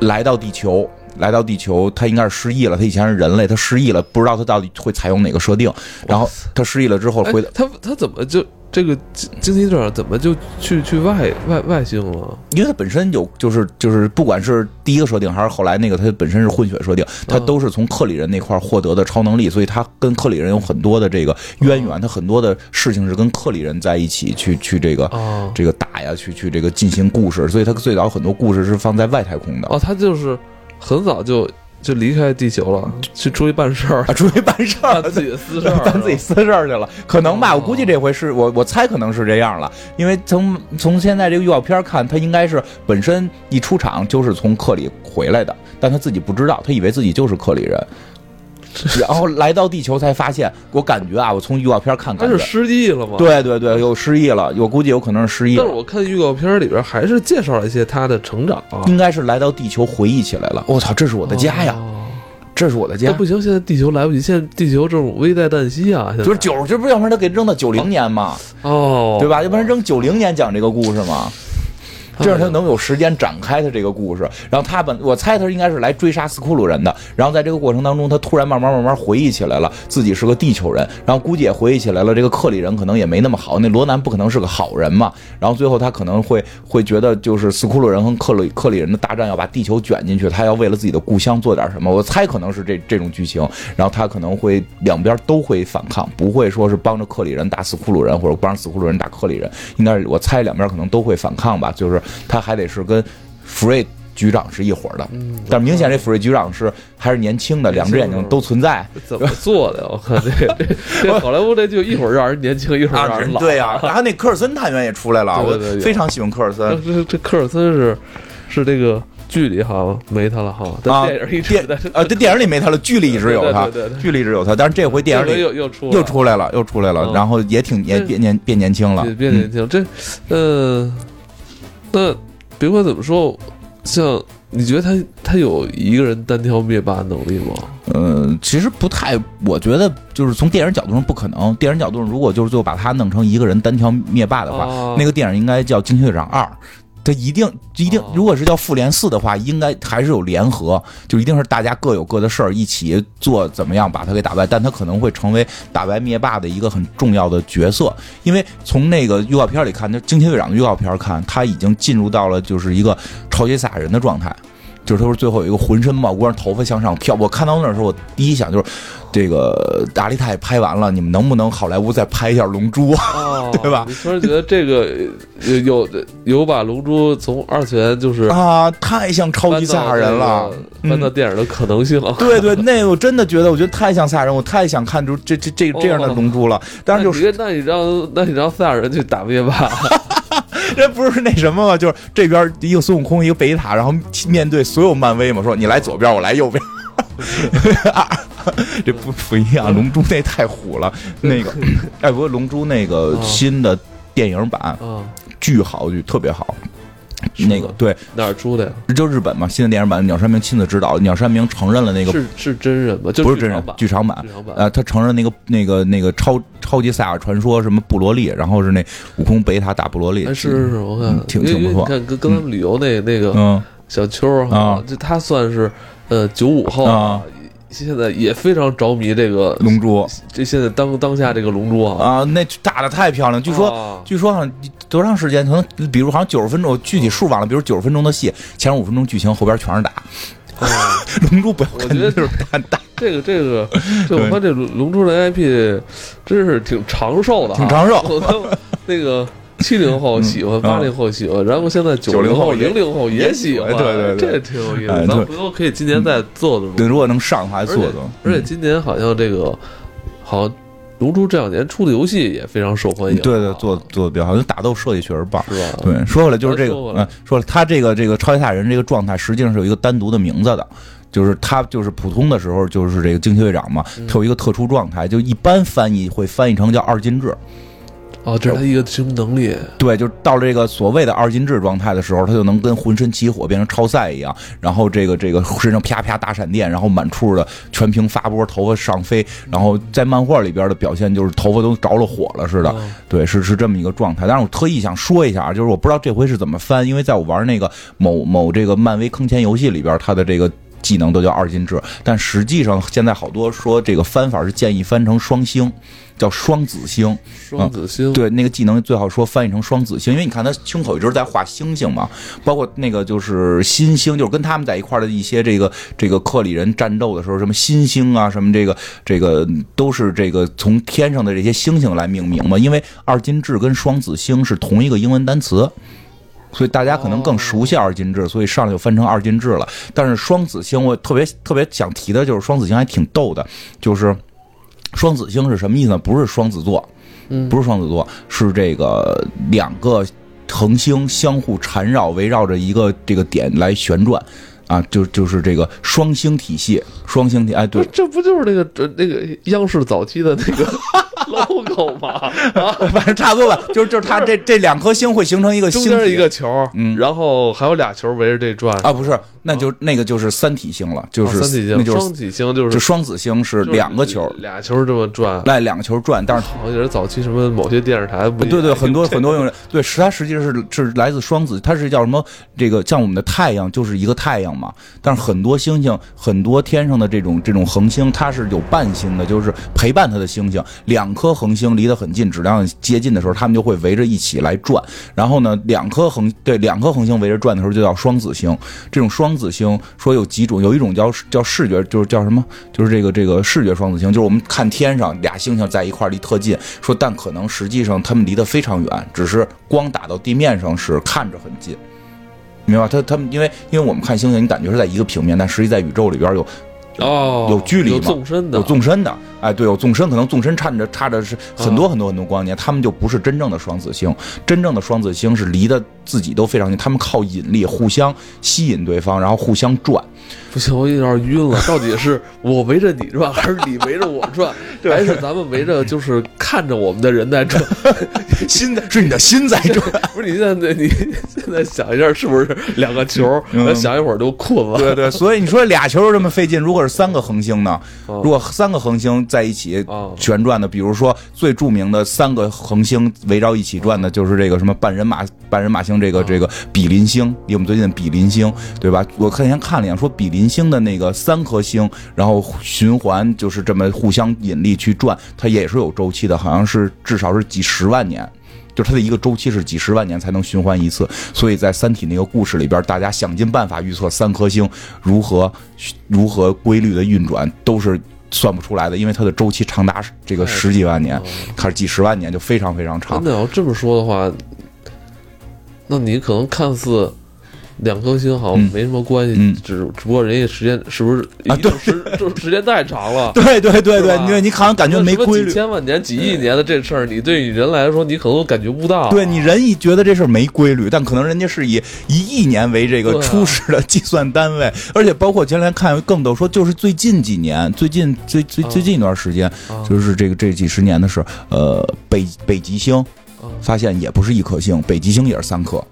来到地球。来到地球，他应该是失忆了。他以前是人类，他失忆了，不知道他到底会采用哪个设定。然后他失忆了之后回回，他他怎么就这个惊惊奇队长怎么就去去外外外星了？因为他本身有就是就是不管是第一个设定还是后来那个，他本身是混血设定，它嗯都是从克里人那块儿获得的超能力，所以他跟克里人有很多的这个渊源，他很多的事情是跟克里人在一起去去这个哦这个打呀，去去这个进行故事，所以他最早很多故事是放在外太空的。哦，他就是很早就就离开地球了，去出去办事儿。啊，，出去办事儿，自己的私事儿，办自己私事儿去了，可能吧？哦。我估计这回是我我猜可能是这样了，因为从从现在这个预告片看，他应该是本身一出场就是从克里回来的，但他自己不知道，他以为自己就是克里人，然后来到地球才发现，我感觉啊，我从预告片看他是失忆了吗？。对对对，有失忆了，我估计有可能是失忆了。但是我看预告片里边还是介绍了一些他的成长啊。应该是来到地球回忆起来了，我操，这是我的家呀，哦这是我的家不。行，现在地球来不及，现在地球这种危在旦夕啊！现在就是九，这不要不然他给扔到九零年嘛，哦，对吧？要不然扔九零年讲这个故事嘛。这样他能有时间展开他这个故事。然后他本我猜他应该是来追杀斯库鲁人的。然后在这个过程当中，他突然慢慢慢慢回忆起来了自己是个地球人，然后估计也回忆起来了这个克里人可能也没那么好，那罗南不可能是个好人嘛。然后最后他可能会会觉得就是斯库鲁人和克里克里人的大战要把地球卷进去，他要为了自己的故乡做点什么。我猜可能是这这种剧情。然后他可能会两边都会反抗，不会说是帮着克里人打斯库鲁人，或者帮着斯库鲁人打克里人。应该是我猜两边可能都会反抗吧，就是他还得是跟福瑞局长是一伙的，嗯但明显这福瑞局长是还是年轻的，两只眼睛都存在。怎么做的？我看这这这 好莱坞这就一会儿让人年轻，一会儿让人老。对呀、然后那科尔森探员也出来了，我非常喜欢科尔森。这这科尔森是是这个剧里好像没他了哈，但啊，电影一直电在啊，这电影里没他了，剧里一直有他剧里一直有他，但是这回电影里又又出又出来了，又出来了，嗯然后也挺也变年变年轻了也，变嗯年轻。这呃，那别管怎么说，像你觉得他他有一个人单挑灭霸能力吗？嗯，其实不太，我觉得就是从电影角度上不可能。电影角度上，如果就是最后把他弄成一个人单挑灭霸的话，啊那个电影应该叫《惊奇队长二》。它一定一定哦，如果是叫复联四的话，应该还是有联合，就一定是大家各有各的事儿，一起做怎么样把他给打败。但他可能会成为打败灭霸的一个很重要的角色，因为从那个预告片里看，就惊奇队长的预告片看，他已经进入到了就是一个超级赛亚人的状态。就是他说最后有一个浑身冒光，头发向上飘。我看到那时候，我第一想就是，这个达利泰拍完了，你们能不能好莱坞再拍一下《龙珠》？哦，对吧你突然觉得这个呃有有有把龙珠从二次元就是啊，太像超级赛亚人了。搬到电影的可能性了。对对，那我真的觉得，我觉得太像赛亚人，我太想看出这这这这样的龙珠了。但是就是那你那你让那你让赛亚人去打灭霸，这不是那什么吗？就是这边一个孙悟空，一个贝塔，然后面对所有漫威嘛，说你来左边，我来右边。啊 这不不一样，龙珠那太虎了。那个，哎，不过龙珠那个啊新的电影版啊，巨好，剧特别好。那个对，哪儿出的呀？就日本嘛，新的电影版，鸟山明亲自指导，鸟山明承认了那个是是真人吗？就不是真人剧场版。剧场版。剧，场版。呃，他承认那个那个那个超超级赛亚传说什么布罗利，然后是那悟空贝塔打布罗利，哎，是是是，我看嗯挺挺不错你看跟跟他们旅游那那个嗯。小秋哈啊，就他算是呃九五后啊，现在也非常着迷这个龙珠。这现在当当下这个龙珠啊，啊，那打的太漂亮，据说。啊。据说好像多长时间？可能比如好像九十分钟，具体数忘了。比如九十分钟的戏，前五分钟剧情，后边全是打。啊 龙珠不要看，我觉得就是打打，这个这个，这我看这龙龙珠的 IP 真是挺长寿的啊，挺长寿 我看那个七零后喜欢，嗯八零后喜欢，然后现在九90后零零后也喜欢，对对对这挺有意思。咱们回头可以今年再做做。对，如果能上的话，做做。而且今年好像这个好像龙珠这两年出的游戏也非常受欢迎啊，对对，做做的比较好，因为打斗设计确实棒。是吧？对，说回来就是这个嗯，说了他这个这个超级赛亚人这个状态，实际上是有一个单独的名字的。就是他就是普通的时候就是这个惊奇队长嘛，嗯他有一个特殊状态，就一般翻译会翻译成叫二进制。哦，这是他一个什么能力？对，就是到了这个所谓的二进制状态的时候，他就能跟浑身起火变成超赛一样，然后这个这个身上啪啪打闪电，然后满处的全屏发波，头发上飞，然后在漫画里边的表现就是头发都着了火了似的。哦对，是是这么一个状态。但是我特意想说一下啊，就是我不知道这回是怎么翻，因为在我玩那个某某这个漫威坑钱游戏里边，它的这个。技能都叫二进制，但实际上现在好多说这个翻法是建议翻成双星，叫双子星。双子星，对，那个技能最好说翻译成双子星，因为你看他胸口一直在画星星嘛，包括那个就是新星，就是跟他们在一块的一些这个这个克里人战斗的时候，什么新星啊，什么这个这个都是这个从天上的这些星星来命名嘛，因为二进制跟双子星是同一个英文单词。所以大家可能更熟悉二进制，所以上来就翻成二进制了。但是双子星，我特别特别想提的就是双子星还挺逗的，就是双子星是什么意思呢？不是双子座，嗯。不是双子座，是这个两个恒星相互缠绕，围绕着一个这个点来旋转，啊，就就是这个双星体系，双星体，哎，对，，这不就是那个那个央视早期的那个 logo 吗？啊，反正差不多吧，就是就是它这这两颗星会形成一个中间一个球，嗯。然后还有俩球围着这转。啊，不是，那就那个就是三体星了，就是、哦三体星，那就是双体星就是就双子星是两个球，俩球这么转，来两个球转，但是好像也是早期什么某些电视台不对对，很多很多用对，是它实际上是是来自双子，它是叫什么？这个像我们的太阳就是一个太阳嘛，但是很多星星，很多天上的这种这种恒星，它是有伴星的，就是陪伴它的星星。两颗恒星离得很近，质量接近的时候，它们就会围着一起来转。然后呢，两颗恒对两颗恒星围着转的时候，就叫双子星。这种双双子星说有几种，有一种叫叫视觉，就是叫什么？就是这个这个视觉双子星，就是我们看天上俩星星在一块儿离特近，说但可能实际上它们离得非常远，只是光打到地面上是看着很近。明白吧？它它们因为因为我们看星星，你感觉是在一个平面，但实际在宇宙里边有哦，有距离有纵深的，有纵深的，哎，对，有纵深，可能纵深差着差着是很多很多很多光年，他们就不是真正的双子星，真正的双子星是离的自己都非常近，他们靠引力互相吸引对方，然后互相转。不行，我有点晕了。到底是我围着你转，还是你围着我转，还是咱们围着就是看着我们的人在转？心在是你的心在转，不是你现在你现在想一下，是不是两个球？嗯想一会儿就困了。对对，所以你说俩球这么费劲，如果是三个恒星呢？哦如果三个恒星在一起哦旋转的，比如说最著名的三个恒星围绕一起转的，就是这个什么半人马半人马星，这个这个比邻星，离我们最近的比邻星，对吧？我看前看了一眼，说比邻星的那个三颗星，然后循环就是这么互相引力去转，它也是有周期的，好像是至少是几十万年。就它的一个周期是几十万年才能循环一次，所以在《三体》那个故事里边，大家想尽办法预测三颗星如何如何规律的运转，都是算不出来的，因为它的周期长达这个十几万年哦，它是几十万年，就非常非常长。那要这么说的话，那你可能看似两颗星好像嗯。没什么关系，嗯。只只不过人家时间是不是啊已经时 就是时间太长了。对对对对，因为你好像感觉没规律。几。千万年、几亿年的这事儿，你对你人来说，你可能都感觉不到。对你人一觉得这事儿没规律，但可能人家是以一亿年为这个初始的计算单位，而且包括前两天看更逗说，就是最近几年，最近最最啊最近一段时间，啊。就是这个这几十年的事，呃，北北极星啊。发现也不是一颗星，北极星也是三颗，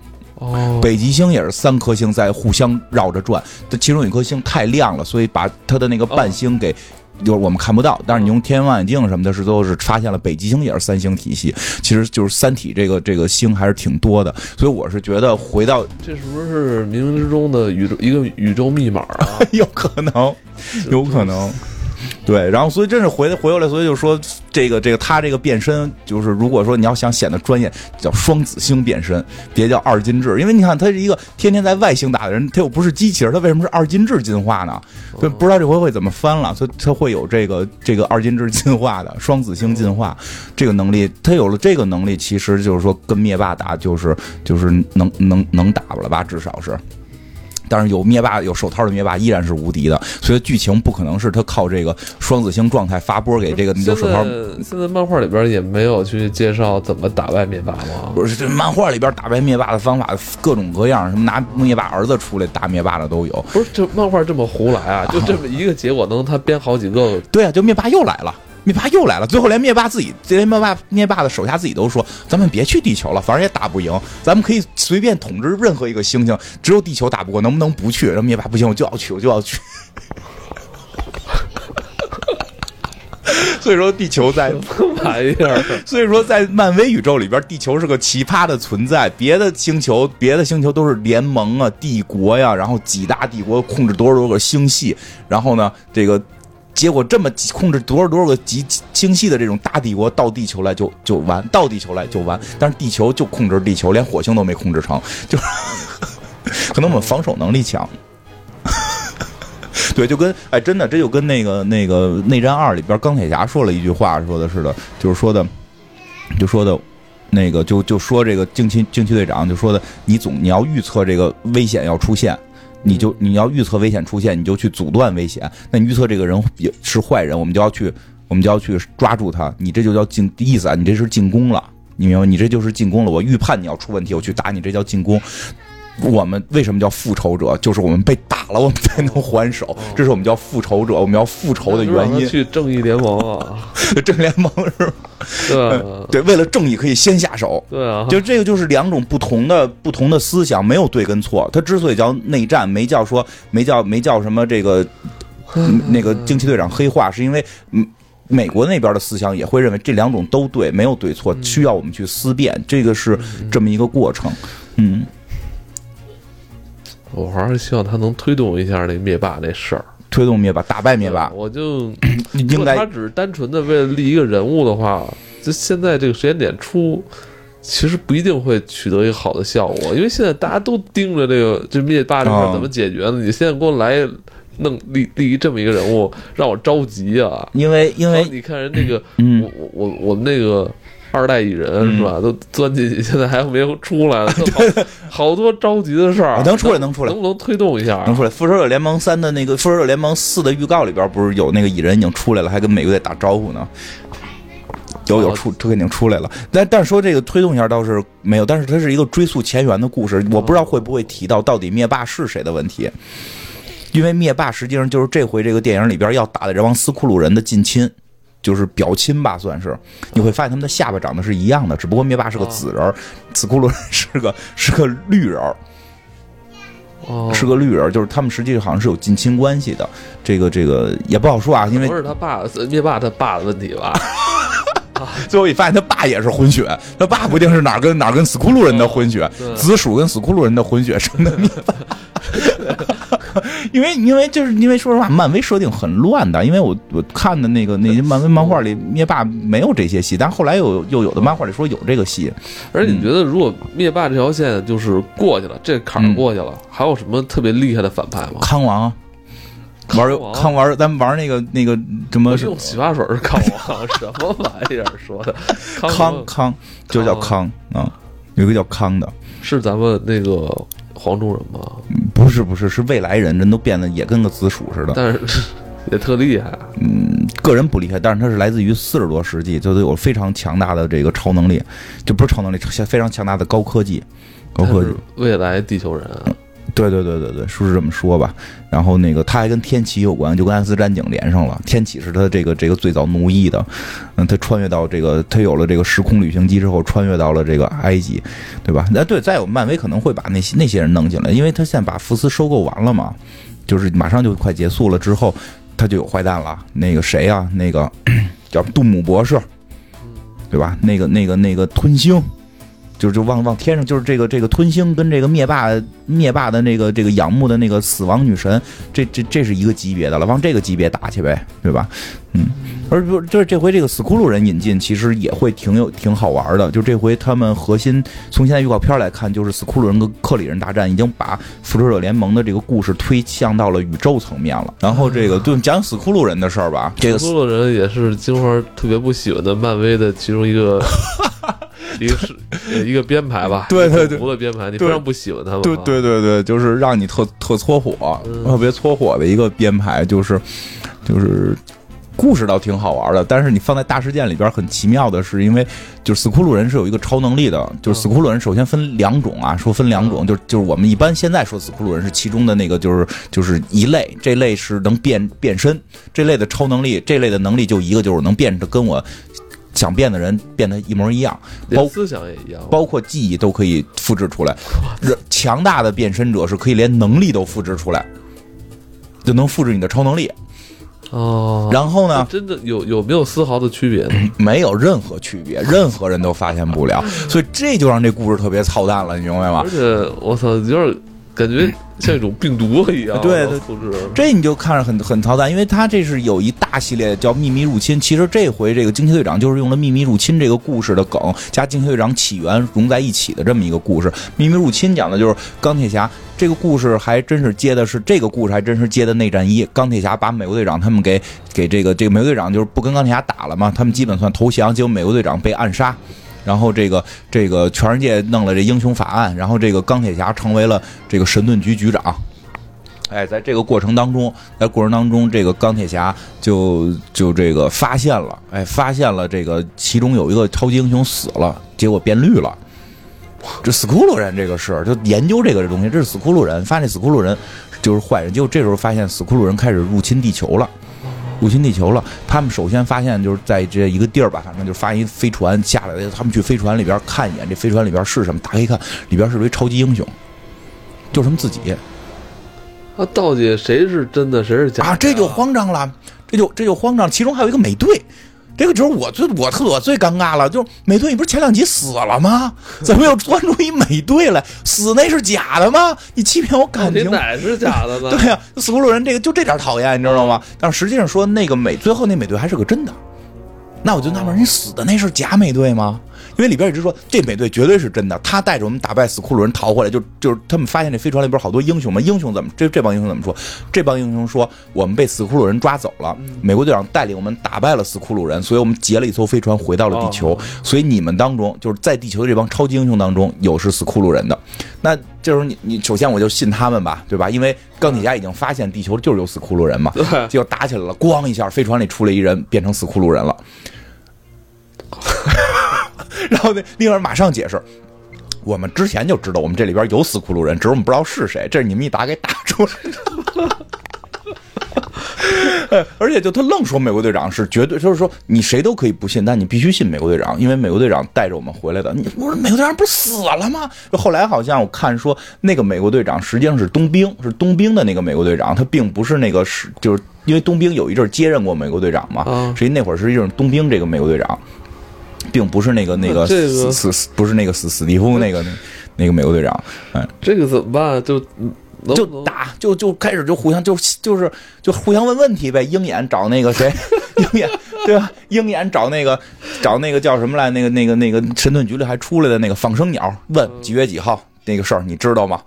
哦，北极星也是三颗星在互相绕着转，它其中有一颗星太亮了，所以把它的那个伴星给。就是我们看不到，但是你用天文望远镜什么的，是都是发现了北极星也是三星体系。其实就是三体这个这个星还是挺多的，所以我是觉得回到这是不是冥冥之中的宇宙一个宇宙密码啊？有可能，有可能。对，然后所以真是回回过来，所以就说这个这个他这个变身，就是如果说你要想显得专业，叫双子星变身，别叫二进制，因为你看他是一个天天在外星打的人，他又不是机器人，他为什么是二进制进化呢？不知道这回会怎么翻了，他他会有这个这个二进制进化的双子星进化这个能力，他有了这个能力，其实就是说跟灭霸打就是就是能能能打了吧，至少是。但是有灭霸有手套的灭霸依然是无敌的，所以剧情不可能是他靠这个双子星状态发波给这个有现手套。在现在漫画里边也没有去介绍怎么打败灭霸吗？不是这漫画里边打败灭霸的方法各种各样，什么拿灭霸儿子出来打灭霸的都有。不是这漫画这么胡来啊？就这么一个结果，能他编好几个？对啊，就灭霸又来了。灭霸又来了，最后连灭霸自己，连灭霸灭霸的手下自己都说：“咱们别去地球了，反正也打不赢，咱们可以随便统治任何一个星星，只有地球打不过，能不能不去？”然后灭霸不行，我就要去，我就要去。所以说，地球在玩意儿，所以说，在漫威宇宙里边，地球是个奇葩的存在。别的星球，别的星球都是联盟啊、帝国呀，然后几大帝国控制多少多个星系，然后呢，这个结果这么控制多少多少个极精细的这种大帝国到地球来就就完，到地球来就完，但是地球就控制地球，连火星都没控制成，就 可能我们防守能力强。对，就跟哎，真的，这就跟那个那个《内战二》里边钢铁侠说了一句话说的似的，就是说的，就说的，那个就就说这个惊奇惊奇队长就说的，你总你要预测这个危险要出现，你就你要预测危险出现，你就去阻断危险。那你预测这个人也是坏人，我们就要去我们就要去抓住他，你这就叫进意思啊，你这是进攻了。你明白吗？你这就是进攻了。我预判你要出问题，我去打你，这叫进攻。我们为什么叫复仇者？就是我们被打了，我们才能还手。这是我们叫复仇者，我们要复仇的原因。去正义联盟啊，正联盟是吧？对啊对，为了正义可以先下手。对啊，就这个就是两种不同的不同的思想，没有对跟错。它之所以叫内战，没叫说没叫没叫什么这个嗯那个惊奇队长黑化，是因为嗯。美国那边的思想也会认为这两种都对，没有对错，需要我们去思辨，这个是这么一个过程。嗯，我还是希望他能推动一下那灭霸那事儿。推动灭霸，打败灭霸，我就你 应该他只是单纯的为了立一个人物的话，就现在这个时间点出，其实不一定会取得一个好的效果，因为现在大家都盯着这个这灭霸这块啊怎么解决呢？你现在给我来弄立立一这么一个人物，让我着急啊！因为因为你看人那个，嗯我我我我们那个。二代蚁人是吧？都钻进去，现在还没有出来呢，好好多着急的事儿啊。能出来能出来能不能推动一下？能出来，《复仇者联盟三》的那个《复仇者联盟四》的预告里边不是有那个蚁人已经出来了，还跟美国队打招呼呢。有有出，这肯定出来了。但但是说这个推动一下倒是没有，但是它是一个追溯前缘的故事，我不知道会不会提到到底灭霸是谁的问题。因为灭霸实际上就是这回这个电影里边要打的这帮斯库鲁人的近亲，就是表亲吧，算是。你会发现他们的下巴长得是一样的，只不过灭霸是个紫人儿，斯库鲁人 是个是个绿人儿。哦，是个绿人，就是他们实际好像是有近亲关系的。这个这个也不好说啊，因为不是他爸灭霸他爸的问题吧？最后一发现他爸也是混血，他爸不定是哪儿跟哪儿跟斯库鲁人的混血，对紫薯跟斯库鲁人的混血生的灭霸。因为因为就是因为说实话，漫威设定很乱的。因为我我看的那个那些漫威漫画里，灭霸没有这些戏，但后来又又有的漫画里说有这个戏。而且你觉得，如果灭霸这条线就是过去了，这坎儿过去了，还有什么特别厉害的反派吗？康王啊，玩游康玩，咱们玩那个那个什么我用洗发水儿 康王，什么玩意儿说的？康康康就叫康啊，有一个叫康的。是咱们那个黄种人吧？不是不是，是未来人，人都变得也跟个紫薯似的。但是 也特厉害，嗯，个人不厉害，但是他是来自于四十多世纪，就都有非常强大的这个超能力，就不是超能力，非常强大的高科技，高科技。未来地球人，对对对对对，是这么说吧。然后那个他还跟天启有关，就跟安斯詹景连上了。天启是他这个这个最早奴役的，嗯，他穿越到这个他有了这个时空旅行机之后，穿越到了这个埃及，对吧？那对，再有漫威可能会把那些那些人弄进来，因为他现在把福斯收购完了嘛，就是马上就快结束了之后，他就有坏蛋了。那个谁啊？那个 叫杜姆博士，对吧？那个那个那个吞星。就就往往天上，就是这个这个吞星跟这个灭霸灭霸的那个这个仰慕的那个死亡女神，这这这是一个级别的了，往这个级别打去呗，对吧？嗯，而不就是这回这个斯库鲁人引进，其实也会挺有挺好玩的。就这回他们核心从现在预告片来看，就是斯库鲁人跟克里人大战，已经把复仇者联盟的这个故事推向到了宇宙层面了。然后这个对讲斯库鲁人的事儿吧，这个苏洛人也是金花特别不喜欢的漫威的其中一个 一个是呃一个编排吧，对对对主的编排，你非常不喜欢他们，对，对对对，就是让你特特搓火，特别搓火的一个编排，就是就是故事倒挺好玩的，但是你放在大事件里边很奇妙的是，因为就是斯库鲁人是有一个超能力的，就是斯库鲁人首先分两种啊，说分两种，就就是我们一般现在说斯库鲁人是其中的那个就是就是一类，这类是能变变身，这类的超能力，这类的能力就一个就是能变得跟我想变的人变得一模一样，包连思想也一样，包括记忆都可以复制出来。强大的变身者是可以连能力都复制出来，就能复制你的超能力。哦，然后呢，真的有有没有丝毫的区别呢？没有任何区别，任何人都发现不了，所以这就让这故事特别操蛋了，你明白吗而？且我操，有点感觉像一种病毒一样，对。这你就看着很很操蛋，因为它这是有一大系列叫《秘密入侵》，其实这回这个惊奇队长就是用了《秘密入侵》这个故事的梗加惊奇队长起源融在一起的这么一个故事。《秘密入侵》讲的就是钢铁侠这个故事，还真是接的是这个故事，还真是接的内战一。钢铁侠把美国队长他们给给这个这个美国队长就是不跟钢铁侠打了嘛，他们基本算投降，结果美国队长被暗杀。然后这个这个全世界弄了这英雄法案，然后这个钢铁侠成为了这个神盾局局长。哎，在这个过程当中，在过程当中，这个钢铁侠就就这个发现了，哎，发现了这个其中有一个超级英雄死了，结果变绿了。这斯库鲁人这个事就研究这个东西，这是斯库鲁人，发现斯库鲁人就是坏人，结果这时候发现斯库鲁人开始入侵地球了。入侵地球了，他们首先发现就是在这一个地儿吧，反正就发一飞船下来了，他们去飞船里边看一眼，这飞船里边是什么？打开一看，里边是一超级英雄，就是他们自己啊，到底谁是真的，谁是假的啊，这就慌张了，这就这就慌张。其中还有一个美队，这个就是我最我特我最尴尬了，就是美队，你不是前两集死了吗？怎么又钻出一美队来？死那是假的吗？你欺骗我感情。底哪是假的呢？对呀、死骷髅人这个就这点讨厌，你知道吗？但是实际上说那个美，最后那美队还是个真的。那我就纳闷，你死的那是假美队吗？因为里边一直说这美队绝对是真的，他带着我们打败死骷髅人逃回来，就就是他们发现这飞船里边好多英雄嘛，英雄怎么这这帮英雄怎么说？这帮英雄说我们被死骷髅人抓走了，美国队长带领我们打败了死骷髅人，所以我们劫了一艘飞船回到了地球。哦所以你们当中就是在地球的这帮超级英雄当中有是死骷髅人的，那这时候你你首先我就信他们吧，对吧？因为钢铁侠已经发现地球就是有死骷髅人嘛，就打起来了，咣一下，飞船里出来一人，变成死骷髅人了。然后那另外人马上解释，我们之前就知道我们这里边有死骷髅人，只是我们不知道是谁，这是你们一打给打出来的。哎 而且就他愣说美国队长是绝对，就是说你谁都可以不信，但你必须信美国队长，因为美国队长带着我们回来的。你不是美国队长不是死了吗？后来好像我看说那个美国队长实际上是冬兵，是冬兵的那个美国队长，他并不是那个是就是因为冬兵有一阵接任过美国队长嘛，啊实际那会儿实际上冬兵这个美国队长，并不是那个那个这个史史不是那个史史蒂夫那个那那个美国队长，嗯。这个怎么办？就就打，就就开始就互相就就是就互相问问题呗。鹰眼找那个谁，鹰眼对吧？鹰眼找那个找那个叫什么来？那个那个那个神盾局里还出来的那个放生鸟，问几月几号那个事儿，你知道吗？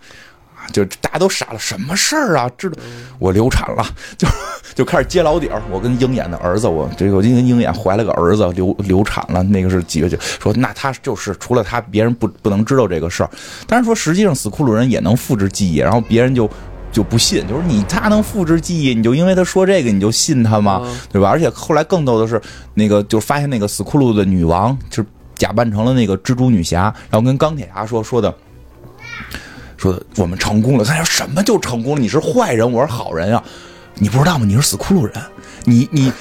啊，就大家都傻了，什么事儿啊？知道我流产了，就就开始揭老底儿。我跟鹰眼的儿子，我这个我因为鹰眼怀了个儿子，流流产了，那个是几月几？说那他就是除了他，别人不不能知道这个事儿。但是说实际上死库鲁人也能复制记忆，然后别人就。就不信，就是你他能复制记忆，你就因为他说这个你就信他吗？嗯对吧？而且后来更逗的是，那个就发现那个死库鲁的女王就是假扮成了那个蜘蛛女侠，然后跟钢铁侠说说的。说我们成功了，他说什么就成功了？你是坏人，我是好人啊、你不知道吗？你是死骷髅人，你你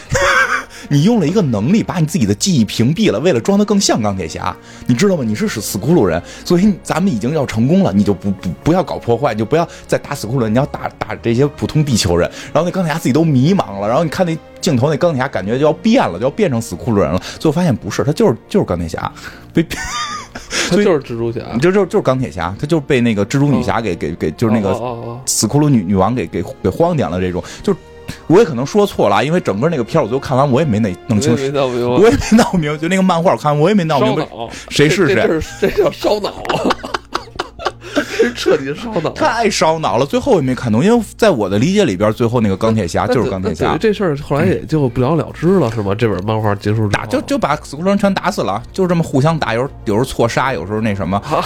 你用了一个能力把你自己的记忆屏蔽了，为了装得更像钢铁侠，你知道吗？你是死死骷髅人，所以 咱们已经要成功了，你就不不不要搞破坏，你就不要再打死骷髅人，你要打打这些普通地球人。然后那钢铁侠自己都迷茫了，然后你看那镜头，那钢铁侠感觉就要变了，就要变成死骷髅人了，最后发现不是，他就是 就是钢铁侠，被 他就是蜘蛛侠，就就就是钢铁侠，他就是被那个蜘蛛女侠给给给就是那个死骷髅女女王给给给荒点了这种，就是我也可能说错了啊，因为整个那个片儿我最后看完我也没那弄哦，清楚，我，也没闹明，就那个漫画我看我也没闹明白，谁是谁。这这是这叫烧脑，这彻底烧脑。太烧脑了，最后也没看懂，因为在我的理解里边，最后那个钢铁侠就是钢铁侠。这事儿后来也就不了了之了，是吧？这本漫画结束打就就把死骷髅人全打死了，就这么互相打，有时候有时候错杀，有时候那什么，啊，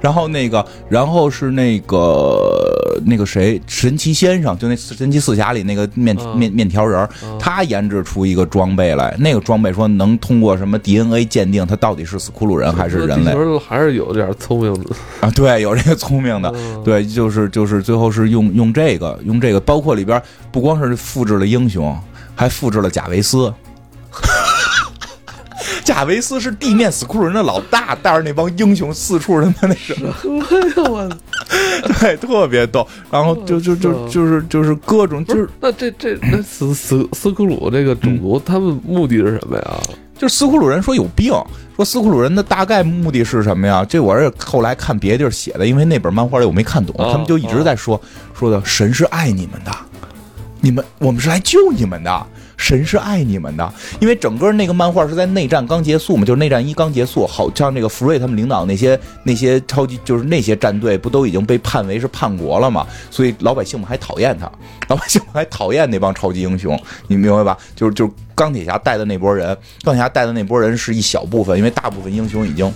然后那个，然后是那个那个谁，神奇先生，就那神奇四侠里那个面、嗯。面面条人儿，他研制出一个装备来，那个装备说能通过什么 DNA 鉴定，他到底是斯库鲁人还是人类？还是有点聪明的，啊？对，有这个聪明的，嗯。对，就是就是最后是用用这个用这个，包括里边不光是复制了英雄，还复制了贾维斯。贾维斯是地面死骷髅人的老大，带着那帮英雄四处他妈那什么，我对，特别逗。然后就就就就是就是各种就是那这这那斯斯斯库鲁这个种族，他们目的是什么呀？就是斯库鲁人说有病，说斯库鲁人的大概目的是什么呀？这我是后来看别地儿写的，因为那本漫画里我没看懂，哦他们就一直在说说的神是爱你们的，你们我们是来救你们的。神是爱你们的，因为整个那个漫画是在内战刚结束嘛，就是内战一刚结束，好像那个福瑞他们领导那些那些超级就是那些战队不都已经被判为是叛国了嘛，所以老百姓们还讨厌他，老百姓们还讨厌那帮超级英雄，你明白吧？就是就是钢铁侠带的那波人，钢铁侠带的那波人是一小部分，因为大部分英雄已经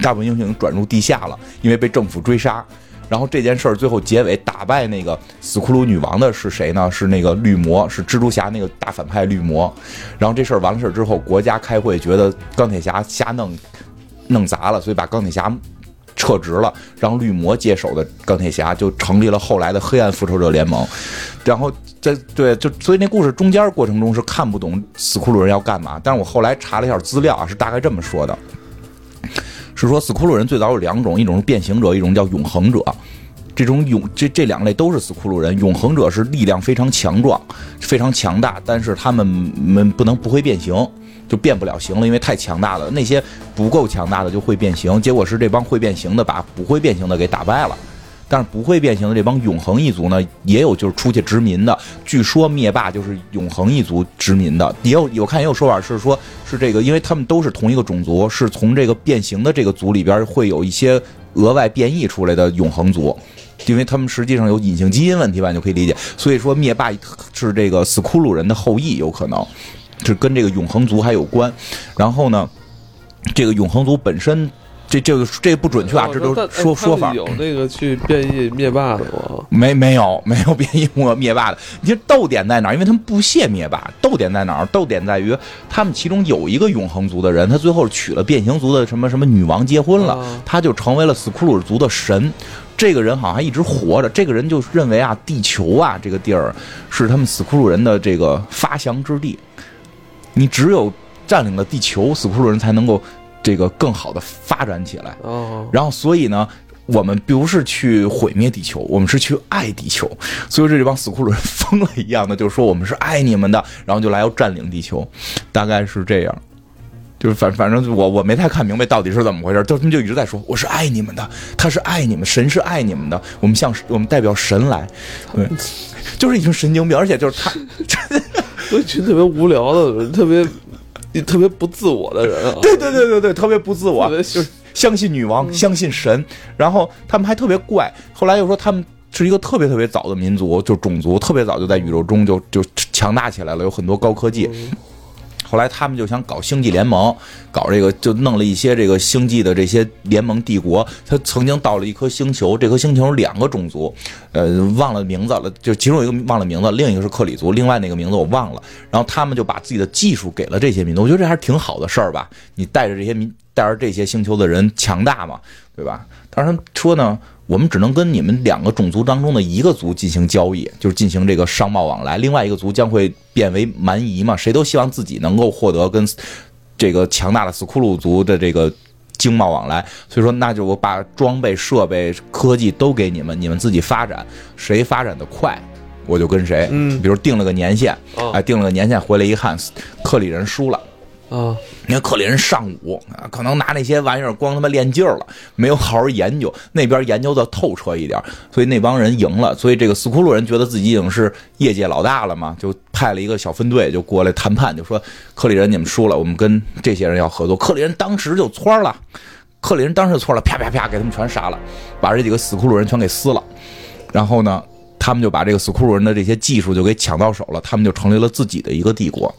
大部分英雄已经转入地下了，因为被政府追杀。然后这件事儿最后结尾打败那个死骷髅女王的是谁呢？是那个绿魔，是蜘蛛侠那个大反派绿魔。然后这事儿完了事儿之后，国家开会觉得钢铁侠瞎弄弄砸了，所以把钢铁侠撤职了，让绿魔接手的钢铁侠就成立了后来的黑暗复仇者联盟。然后这对就所以那故事中间过程中是看不懂死骷髅人要干嘛，但是我后来查了一下资料啊，是大概这么说的。是说斯库鲁人最早有两种，一种是变形者，一种叫永恒者。这种永这这两类都是斯库鲁人。永恒者是力量非常强壮、非常强大，但是他们们不能不会变形，就变不了形了，因为太强大了。那些不够强大的就会变形，结果是这帮会变形的把不会变形的给打败了。但是不会变形的这帮永恒一族呢，也有就是出去殖民的。据说灭霸就是永恒一族殖民的，也有有看也有说法是说，是这个，因为他们都是同一个种族，是从这个变形的这个族里边会有一些额外变异出来的永恒族。因为他们实际上有隐性基因问题吧，你就可以理解。所以说灭霸是这个斯库鲁人的后裔，有可能是跟这个永恒族还有关。然后呢，这个永恒族本身，这这个这不准确啊，这都是说说法。有那个去变异灭霸的吗？没没有没有变异灭灭霸的，你这逗点在哪儿？因为他们不屑灭霸，逗点在哪儿？逗点在于他们其中有一个永恒族的人，他最后娶了变形族的什么什么女王结婚了，啊他就成为了斯库鲁族的神。这个人好像还一直活着。这个人就认为啊，地球啊这个地儿是他们斯库鲁人的这个发祥之地，你只有占领了地球，斯库鲁人才能够这个更好的发展起来。哦，然后所以呢，我们不是去毁灭地球，我们是去爱地球。所以这帮死库鲁人疯了一样的，就是说我们是爱你们的，然后就来要占领地球，大概是这样。就是反反正我我没太看明白到底是怎么回事，就他们就一直在说我是爱你们的，他是爱你们，神是爱你们的，我们向我们代表神来，对，就是一群神经病，而且就是他有一群特别无聊的，特别特别不自我的人啊。对对对对对，特别不自我，就是相信女王，相信神，然后他们还特别怪，后来又说他们。是一个特别特别早的民族，就种族特别早就在宇宙中就就强大起来了，有很多高科技。后来他们就想搞星际联盟，搞这个就弄了一些这个星际的这些联盟帝国。他曾经到了一颗星球，这颗星球有两个种族，呃，忘了名字了，就其中一个忘了名字，另一个是克里族，另外那个名字我忘了。然后他们就把自己的技术给了这些民族，我觉得这还是挺好的事儿吧。你带着这些民，带着这些星球的人强大嘛，对吧？但是他们说呢。我们只能跟你们两个种族当中的一个族进行交易，就是进行这个商贸往来。另外一个族将会变为蛮夷嘛，谁都希望自己能够获得跟这个强大的斯库鲁族的这个经贸往来。所以说，那就我把装备、设备、科技都给你们，你们自己发展，谁发展的快，我就跟谁。嗯比如定了个年限，哦哎，定了个年限回来一看，克里人输了。啊，你看克里人上午啊，可能拿那些玩意儿光他妈练劲儿了，没有好好研究。那边研究的透彻一点，所以那帮人赢了。所以这个斯库鲁人觉得自己已经是业界老大了嘛，就派了一个小分队就过来谈判，就说克里人你们输了，我们跟这些人要合作。克里人当时就窜了，克里人当时就窜了，啪啪啪给他们全杀了，把这几个斯库鲁人全给撕了。然后呢，他们就把这个斯库鲁人的这些技术就给抢到手了，他们就成立了自己的一个帝国。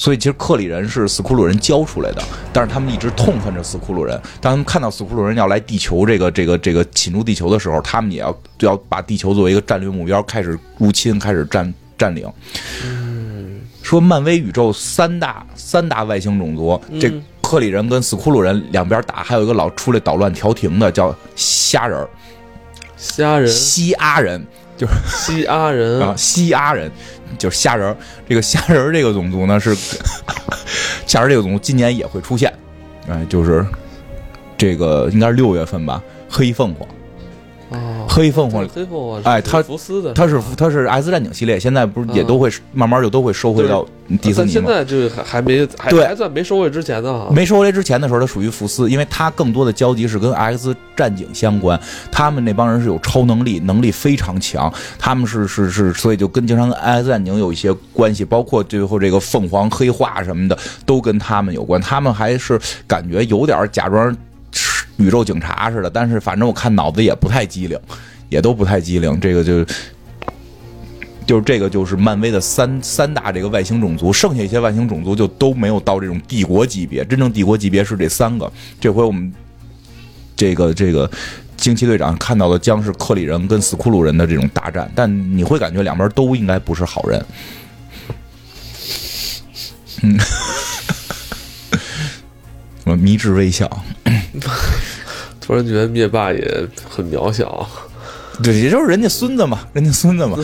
所以其实克里人是斯库鲁人教出来的，但是他们一直痛恨着斯库鲁人。当他们看到斯库鲁人要来地球这个这个这个侵入地球的时候，他们也要就要把地球作为一个战略目标，开始入侵，开始占占领。说漫威宇宙三大三大外星种族，这克里人跟斯库鲁人两边打，还有一个老出来捣乱调停的叫虾人儿虾人、西阿人，就是西阿人 啊，西阿人就是虾仁儿。这个虾仁儿这个种族呢是虾仁这个种族今年也会出现，哎，就是这个应该是六月份吧，黑凤凰。哦，黑凤凰。黑凤凰，哎他福斯的，它是他是 X 战警系列，现在不是也都会慢慢就都会收回到迪士尼吗？现在就还还没还对。还在没收回之前呢哈，没收回来之前的时候，它属于福斯，因为它更多的交集是跟 X 战警相关。他们那帮人是有超能力，能力非常强，他们是是是，所以就跟经常跟 X 战警有一些关系，包括最后这个凤凰黑化什么的，都跟他们有关。他们还是感觉有点假装宇宙警察似的，但是反正我看脑子也不太机灵，也都不太机灵。这个就。就是这个，就是漫威的三三大这个外星种族，剩下一些外星种族就都没有到这种帝国级别。真正帝国级别是这三个。这回我们这个这个惊奇队长看到的将是克里人跟斯库鲁人的这种大战，但你会感觉两边都应该不是好人。嗯，我迷之微笑。突然觉得灭霸也很渺小，对，也就是人家孙子嘛，人家孙子嘛。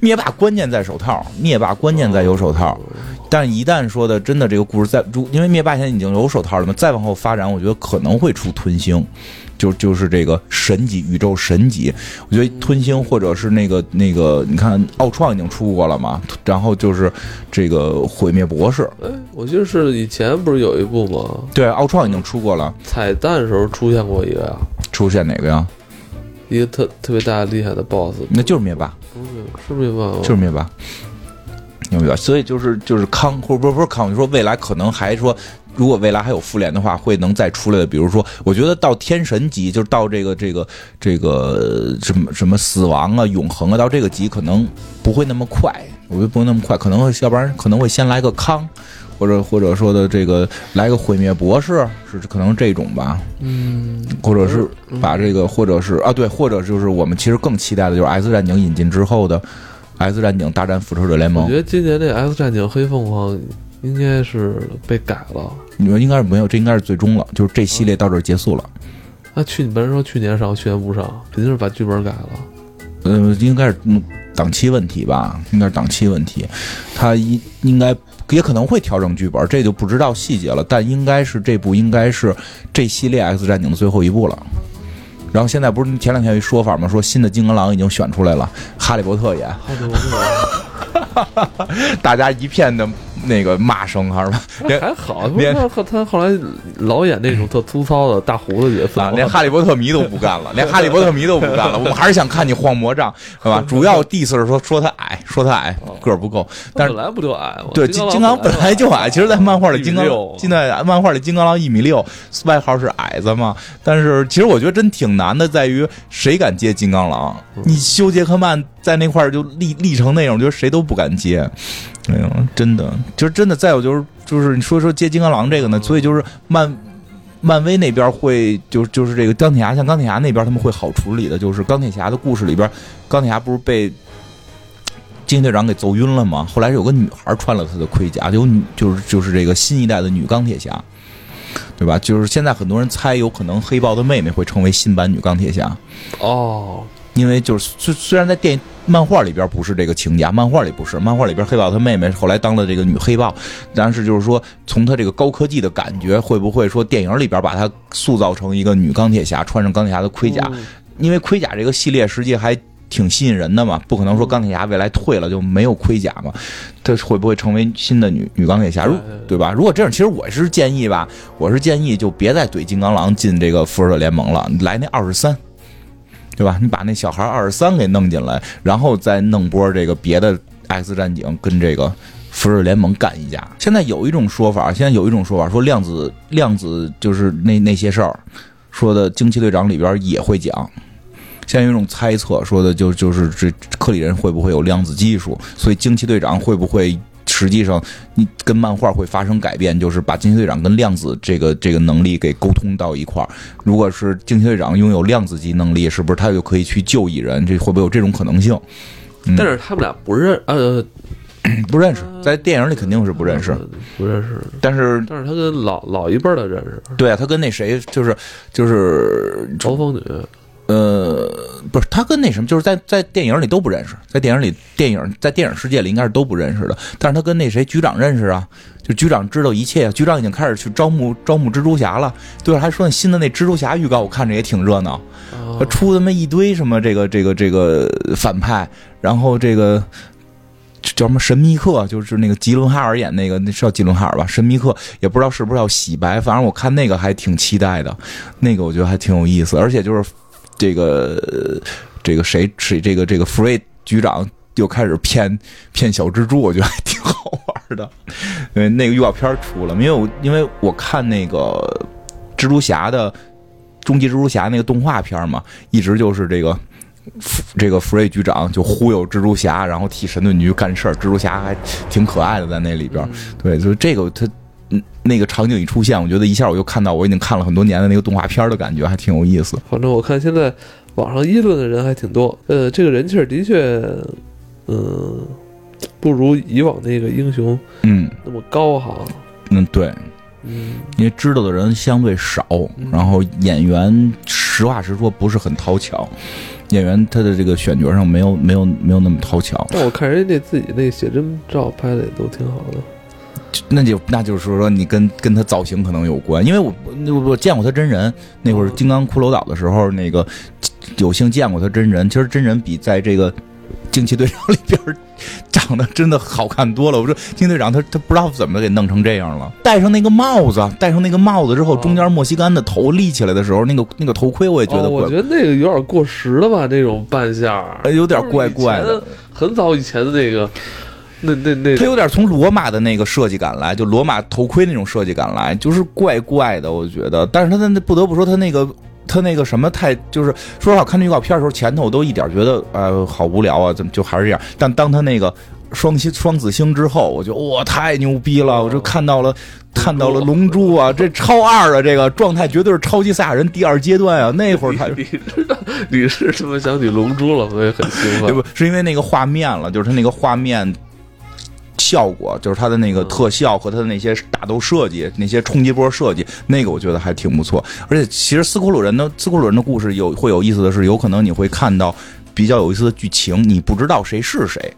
灭霸关键在手套，灭霸关键在有手套。但是，一旦说的真的这个故事在，因为灭霸现在已经有手套了嘛，再往后发展，我觉得可能会出吞星，就就是这个神级宇宙神级。我觉得吞星或者是那个那个，你看奥创已经出过了嘛，然后就是这个毁灭博士，哎，我记得是以前不是有一部吗？对，奥创已经出过了，彩蛋的时候出现过一个呀，出现哪个呀？一个特特别大厉害的 BOSS，那就是灭霸。不是是灭霸吗？就是灭霸，明白？所以就是就是康，或者不是不是康，就说未来可能还说，如果未来还有复联的话，会能再出来的。比如说，我觉得到天神级，就是到这个这个这个什么什么死亡啊、永恒啊，到这个级可能不会那么快，我觉得不会那么快，可能要不然可能会先来个康。或者 或者说的这个来个毁灭博士是可能这种吧，嗯，或者是把这个，或者是啊对，或者就是我们其实更期待的就是 X 战警引进之后的 X 战警大战复仇者联盟我觉。得今年这 X 战警黑凤凰应该是被改了。你们应该是没有，这应该是最终了，就是这系列到这儿结束了。那去你本人说去年上，去年不上，肯定是把剧本改了。呃，应该是嗯档期问题吧，应该是档期问题，他应应该也可能会调整剧本，这就不知道细节了。但应该是这部应该是这系列 X 战警的最后一部了。然后现在不是前两天有一说法吗？说新的金刚狼已经选出来了，哈利波特演，好的，我 大家一片的那个骂声还，是吧？连还好，连他他后来老演那种特粗糙的 大胡子角色啊，连哈利波特迷都不干了，连哈利波特迷都不干了。我们还是想看你晃魔杖，是吧？主要 diss 是说说他矮，说他矮，个儿不够。但是本来不就矮吗？对金金刚本来就矮，其实，在漫画里金刚现在漫画里金刚狼一米六，外号是矮子嘛。但是其实我觉得真挺难的，在于谁敢接金刚狼？你修杰克曼在那块儿就立立成那种，我觉得谁都不敢接。哎呦，真的，就是真的。再有就是就是你说说接金刚狼这个呢，所以就是漫。漫威那边会就就是这个钢铁侠，像钢铁侠那边他们会好处理的，就是钢铁侠的故事里边，钢铁侠不是被惊奇队长给揍晕了吗？后来有个女孩穿了他的盔甲，有女就是就是这个新一代的女钢铁侠，对吧？就是现在很多人猜有可能黑豹的妹妹会成为新版女钢铁侠，哦，因为就是虽虽然在电影漫画里边不是这个情节，漫画里不是，漫画里边黑豹他妹妹后来当了这个女黑豹，但是就是说从他这个高科技的感觉，会不会说电影里边把她塑造成一个女钢铁侠，穿上钢铁侠的盔甲？嗯因为盔甲这个系列实际还挺吸引人的嘛，不可能说钢铁侠未来退了就没有盔甲嘛，他会不会成为新的女女钢铁侠？对吧？如果这样，其实我是建议吧，我是建议就别再怼金刚狼进这个复仇者联盟了，来那二十三。对吧？你把那小孩二十三给弄进来，然后再弄波这个别的 X 战警跟这个复仇联盟干一架。现在有一种说法，现在有一种说法说量子量子就是那那些事儿，说的惊奇队长里边也会讲。现在有一种猜测，说的就就是这克里人会不会有量子技术，所以惊奇队长会不会实际上你跟漫画会发生改变，就是把惊奇队长跟量子这个这个能力给沟通到一块儿。如果是惊奇队长拥有量子级能力，是不是他就可以去救蚁人？这会不会有这种可能性？嗯但是他们俩不认，呃，不认识，在电影里肯定是不认识，不认识。但是但是他跟老老一辈儿的认识，对啊，他跟那谁就是就是嘲风女，呃，不是，他跟那什么，就是在在电影里都不认识，在电影里，电影在电影世界里应该是都不认识的。但是他跟那谁局长认识啊，就局长知道一切，局长已经开始去招募招募蜘蛛侠了。对了，还说那新的那蜘蛛侠预告，我看着也挺热闹，出他妈一堆什么这个这个这个反派，然后这个。叫什么神秘客，就是那个吉伦哈尔演那个，那是叫吉伦哈尔吧？神秘客也不知道是不是要洗白，反正我看那个还挺期待的，那个我觉得还挺有意思，而且就是这个呃这个谁谁这个这个福瑞局长又开始骗骗小蜘蛛，我觉得还挺好玩的。因为那个预告片出了，因为我因为我看那个蜘蛛侠的终极蜘蛛侠那个动画片嘛，一直就是这个。福这个福瑞局长就忽悠蜘蛛侠，然后替神盾局干事儿。蜘蛛侠还挺可爱的，在那里边儿。对，就是这个他嗯那个场景一出现，我觉得一下我就看到我已经看了很多年的那个动画片的感觉，还挺有意思。反正我看现在网上议论的人还挺多，呃，这个人气儿的确，嗯，不如以往那个英雄嗯那么高哈。嗯，对，嗯，因为知道的人相对少，然后演员实话实说不是很讨巧，演员他的这个选角上没有没有没有那么讨巧。但我看人家那自己那写真照拍的也都挺好的。那就那就是说你跟跟他造型可能有关，因为我我我见过他真人，那会儿金刚骷髅岛的时候，那个有幸见过他真人。其实真人比在这个惊奇队长里边长得真的好看多了。我说惊奇队长他他不知道怎么给弄成这样了，戴上那个帽子，戴上那个帽子之后，哦中间莫西干的头立起来的时候，那个那个头盔我也觉得哦，我觉，得那个有点过时了吧，那种扮相有点怪怪的。很早以前的那个，那那那他有点从罗马的那个设计感来，就罗马头盔那种设计感来，就是怪怪的，我觉得。但是他的那不得不说，他那个他那个什么太，就是说实话，看那预告片的时候，前头我都一点觉得，呃，好无聊啊，怎么就还是这样？但当他那个双星双子星之后，我就哇，太牛逼了！我就看到了。看到了龙珠啊，这超二啊，这个状态绝对是超级赛亚人第二阶段啊！那会儿他你知道你是这么想起龙珠了，我也很兴奋。对 不？是因为那个画面了，就是他那个画面效果，就是它的那个特效和它的那些打斗设计、那些冲击波设计，那个我觉得还挺不错。而且其实斯库鲁人的斯库鲁人的故事有会有意思的是，有可能你会看到比较有意思的剧情，你不知道谁是谁。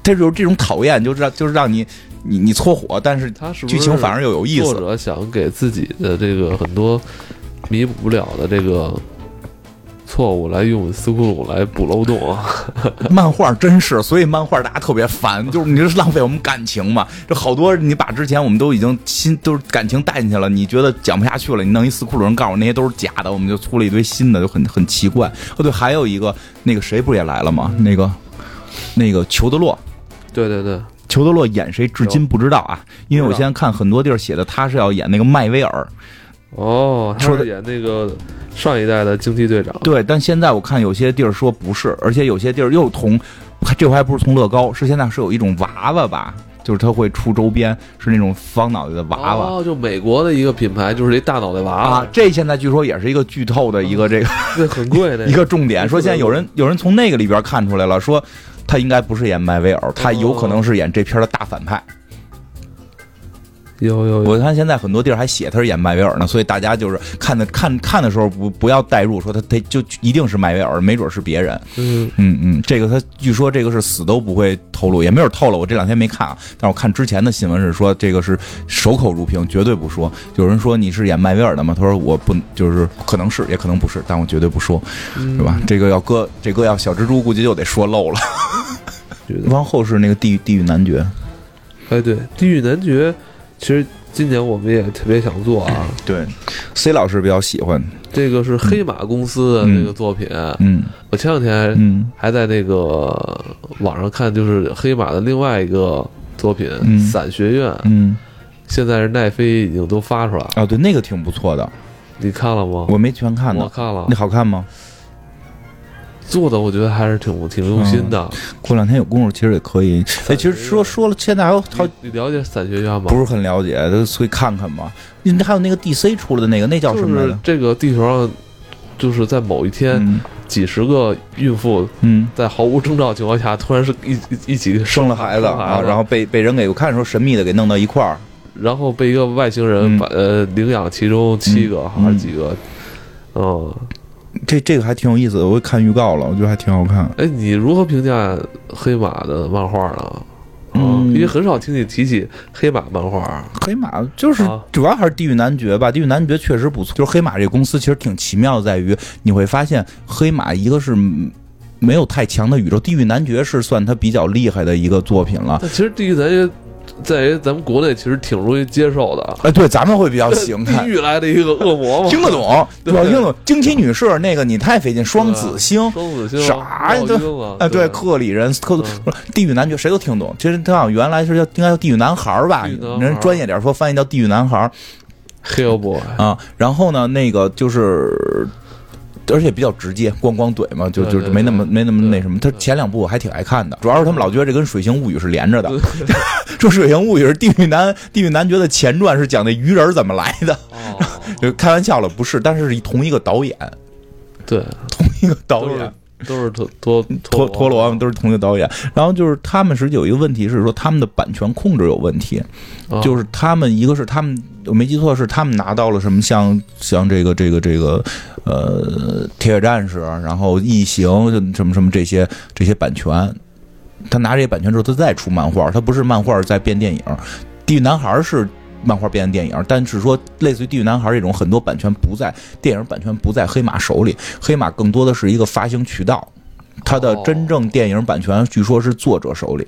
这就是这种讨厌，就是让就是让你你你搓火，但是剧情反而又有意思。作者想给自己的这个很多弥补不了的这个错误，来用斯库鲁来补漏洞啊。漫画真是，所以漫画大家特别烦，就是你这是浪费我们感情嘛？这好多你把之前我们都已经心都是感情带进去了，你觉得讲不下去了，你弄一斯库鲁人告诉我那些都是假的，我们就出了一堆新的，就很很奇怪。哦对，还有一个那个谁不也来了吗？那个那个裘德洛。对对对，裘德洛演谁至今不知道啊，因为我现在看很多地儿写的他是要演那个麦威尔，哦，他说的是演那个上一代的惊奇队长。对，但现在我看有些地儿说不是，而且有些地儿又从，这回还不是从乐高，是现在是有一种娃娃吧，就是它会出周边，是那种方脑袋的娃娃。哦，就美国的一个品牌，就是一大脑袋娃娃啊，，这现在据说也是一个剧透的一个这个 这很贵的一个重点，说现在有人有人从那个里边看出来了，说他应该不是演麦威尔，他有可能是演这片的大反派。有有有，我看现在很多地儿还写他是演麦威尔呢，所以大家就是看的看看的时候不不要代入，说他他就一定是麦威尔，没准是别人。嗯，嗯嗯，这个他据说这个是死都不会透露，也没有透露。我这两天没看啊，但我看之前的新闻是说这个是守口如瓶，绝对不说。有人说你是演麦威尔的吗？他说我不，就是可能是，也可能不是，但我绝对不说，嗯是吧？这个要搁这个要小蜘蛛，估计就得说漏了。往后是那个地狱地狱男爵，哎，对，《地狱男爵》，其实今年我们也特别想做啊。对，C 老师比较喜欢，这个是黑马公司的那个作品，嗯我前两天嗯还在那个网上看，就是黑马的另外一个作品嗯《伞学院》，嗯。现在是奈飞已经都发出来了，啊，对，那个挺不错的，你看了吗？我没全看呢。我看了。那，好看吗？做的我觉得还是挺挺用心的。过两天有功夫，其实也可以。哎，其实说说了，现在还有好了解散学院吗？不是很了解，就所以看看吧。你还有那个 DC 出来的那个，那叫什么来着？就是这个地球上，就是在某一天，嗯几十个孕妇嗯，在毫无征兆情况下，突然是一一一起生了孩子啊，然后被被人给我看的时候神秘的给弄到一块儿。然后被一个外星人嗯把、呃领养其中七个、嗯还是几个，嗯，这这个还挺有意思的，我看预告了，我觉得还挺好看。哎，你如何评价黑马的漫画呢？嗯因为很少听你提起黑马漫画。黑马就是啊主要还是地狱男爵吧，地狱男爵确实不错。就是黑马这个公司其实挺奇妙的，在于你会发现黑马一个是嗯没有太强的宇宙，地狱男爵是算他比较厉害的一个作品了。但其实地狱男爵在于咱们国内其实挺容易接受的，哎，对，咱们会比较喜欢看 地。狱来的一个恶魔嘛，听得懂，对主要听得懂。惊奇女士那个你太费劲，双子星双子星啥呀烙印啊啊，对，克里人克嗯不是地狱男爵谁都听懂。其实他好像原来是叫应该叫地狱男孩儿吧，人专业点说翻译叫地狱男孩儿 Hellboy 啊。然后呢，那个就是。而且比较直接，咣咣怼嘛，就就是没那么没那么那什么。他前两部我还挺爱看的，主要是他们老觉得这跟《水形物语》是 连着的。对 说《水形物语》是地狱男地狱男爵的前传，是讲那鱼人怎么来的。哦，就开玩笑了，不是，但是是同一个导演，对，同一个导演都是。陀陀陀陀螺都是同一个导演，然后就是他们实际有一个问题是说他们的版权控制有问题，啊就是他们一个是他们我没记错是他们拿到了什么像像这个这个这个呃铁血战士，然后异形什么什么这些这些版权，他拿这些版权之后他再出漫画，他不是漫画再变电影，地狱男孩是。漫画变成电影，但是说类似于《地狱男孩》这种，很多版权不在电影版权不在黑马手里，黑马更多的是一个发行渠道，它的哦真正电影版权据说是作者手里，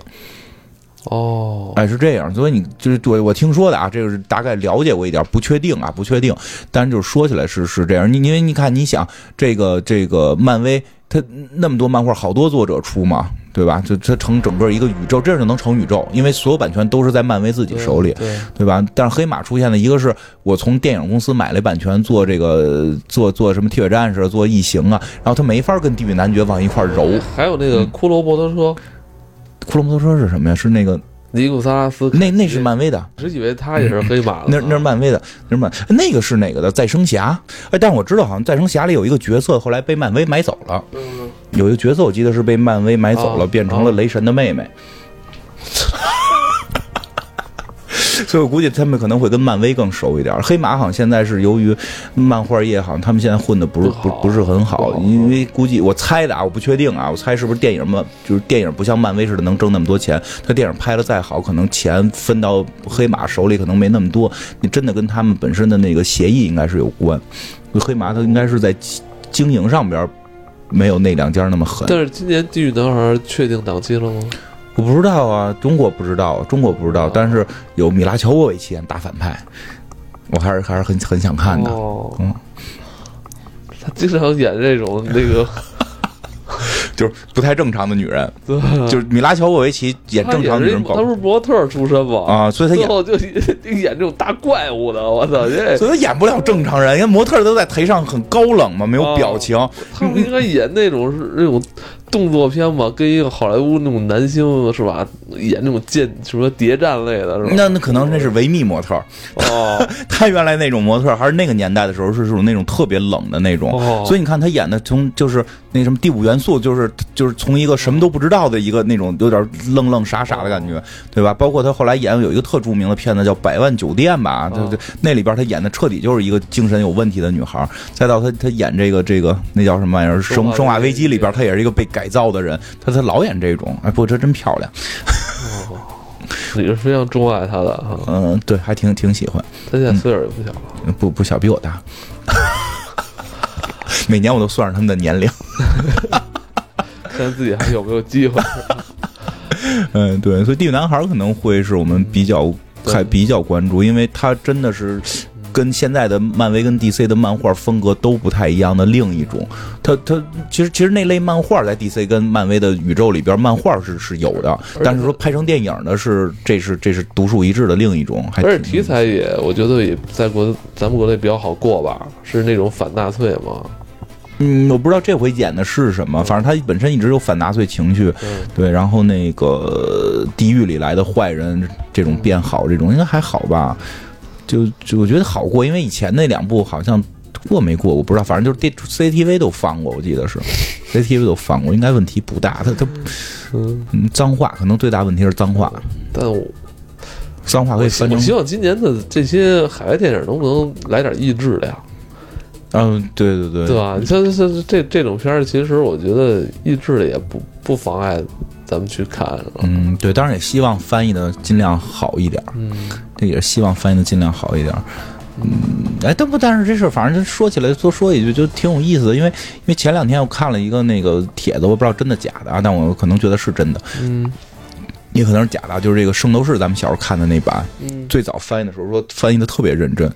哦，哎是这样，所以你就是对我听说的啊，这个是大概了解过一点，不确定啊，不确定，但是就是说起来是是这样，你因为你看你想这个这个漫威，它那么多漫画，好多作者出嘛，对吧？就它成整个一个宇宙，这样就能成宇宙，因为所有版权都是在漫威自己手里。对，对吧？但是黑马出现的一个是我从电影公司买了版权做这个做做什么铁血战士、做异形啊，然后他没法跟地狱男爵往一块揉。还有那个骷髅摩托车，骷髅摩托车是什么呀？是那个尼古萨拉斯，那那是漫威的，只以为他也是黑马的，那那是漫威的，那是漫那个是哪个的？再生侠。哎，但是我知道好像再生侠里有一个角色后来被漫威买走了，嗯有一个角色我记得是被漫威买走了，哦变成了雷神的妹妹。所以我估计他们可能会跟漫威更熟一点。黑马好像现在是由于漫画业，好像他们现在混的不是不不是很好，好因为估计我猜的啊，我不确定啊，我猜是不是电影嘛，就是电影不像漫威似的能挣那么多钱，他电影拍的再好，可能钱分到黑马手里可能没那么多。你真的跟他们本身的那个协议应该是有关。黑马他应该是在经营上边没有那两家那么狠。但是今年《地狱男孩》确定档期了吗？我不知道啊，中国不知道，中国不知道，但是有米拉乔沃维奇演大反派，我还是还是很很想看的。哦，嗯他经常演这种那个，就是不太正常的女人，对，就是米拉乔沃维奇演正常女人保他不是模特出身吗？啊，所以她演，后 就演这种大怪物的，我操！这所以她演不了正常人，因为模特都在台上很高冷嘛，没有表情。他们应该演那种是那种动作片嘛，跟一个好莱坞那种男星是吧？演那种剑什么谍战类的是吧？那那可能那是维密模特，哦，他原来那种模特还是那个年代的时候是这种那种特别冷的那种，哦。所以你看他演的从就是那什么第五元素，就是就是从一个什么都不知道的一个那种有点愣愣傻傻的感觉，对吧？包括他后来演有一个特著名的片子叫《百万酒店》吧，哦。对对，那里边他演的彻底就是一个精神有问题的女孩，再到他他演这个这个那叫什么玩意儿《生生生化危机》里边，他也是一个被改造的人，他他老演这种，哎，不过这真漂亮，你是非常钟爱他的哈。嗯，对，还挺挺喜欢。他现在岁数也不小了，不不小，比我大。每年我都算上他们的年龄。现在自己还有没有机会？嗯，对，所以《地狱男孩》可能会是我们比较还比较关注，因为他真的是跟现在的漫威跟 DC 的漫画风格都不太一样的另一种。它它其实其实那类漫画在 DC 跟漫威的宇宙里边，漫画是是有的，但是说拍成电影的是这是这是独树一帜的另一种，而且题材也，我觉得也在国咱们国内比较好过吧，是那种反纳粹嘛。嗯，我不知道这回演的是什么，反正他本身一直有反纳粹情绪，嗯，对，然后那个地狱里来的坏人这种变好，这种应该还好吧？就就我觉得好过，因为以前那两部好像过没过，我不知道，反正就是电 CCTV 都放过，我记得是 CCTV 都放过，应该问题不大。他他嗯，嗯，脏话可能最大问题是脏话，但我脏话可以翻成我希望今年的这些海外电影能不能来点益智的呀？嗯，对对对，对吧？你像这这这种片儿，其实我觉得译制的也不不妨碍咱们去看。嗯，对，当然也希望翻译的尽量好一点儿，嗯，这也是希望翻译的尽量好一点儿。嗯，哎，但不，但是这事儿反正说起来多说一句，就挺有意思的，因为因为前两天我看了一个那个帖子，我不知道真的假的啊，但我可能觉得是真的，嗯也可能是假的，就是这个《圣斗士》咱们小时候看的那版，嗯最早翻译的时候说翻译的特别认真，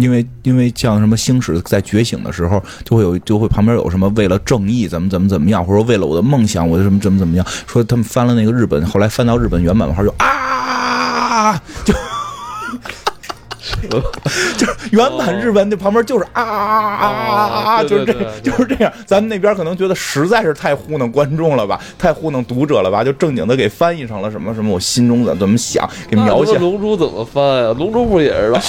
因为因为像什么星矢在觉醒的时候，就会有就会旁边有什么为了正义怎么怎么怎么样，或者说为了我的梦想我就什么怎么怎么样，说他们翻了那个日本，后来翻到日本原版的话就啊，就。就是原版日文那旁边就是啊啊啊啊啊啊，哦就是这就是这样。咱们那边可能觉得实在是太糊弄观众了吧，太糊弄读者了吧，就正经的给翻译成了什么什么我心中的怎么想，给描写龙珠怎么翻呀？龙珠不也是吧？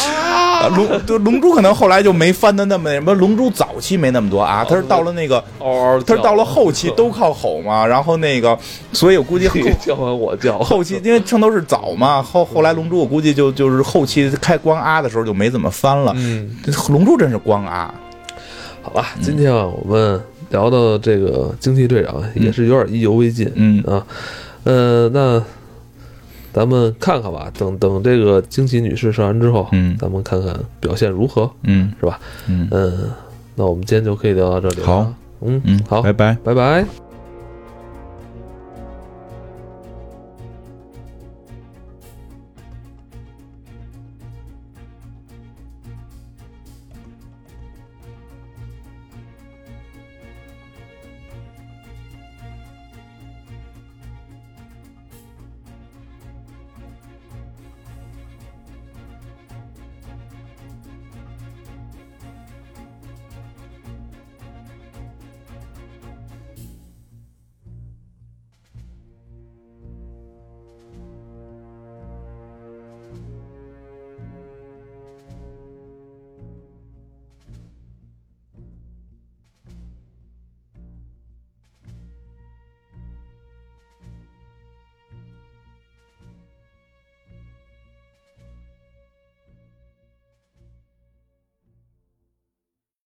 啊，龙对龙珠可能后来就没翻的那么什么，龙珠早期没那么多啊，他是到了那个，嗷嗷叫，他是到了后期都靠吼嘛，然后那个，所以我估计后 叫完我叫，后期因为圣斗士早嘛，后后来龙珠我估计就就是后期开光啊的时候就没怎么翻了，嗯，龙珠真是光啊，好吧，今天啊，我们聊到这个惊奇队长也是有点意犹未尽，嗯。啊，呃，那咱们看看吧，等等这个惊奇女士上完之后，嗯。咱们看看表现如何，嗯。是吧？嗯。嗯，那我们今天就可以聊到这里了。好，嗯嗯，好，拜拜。拜拜。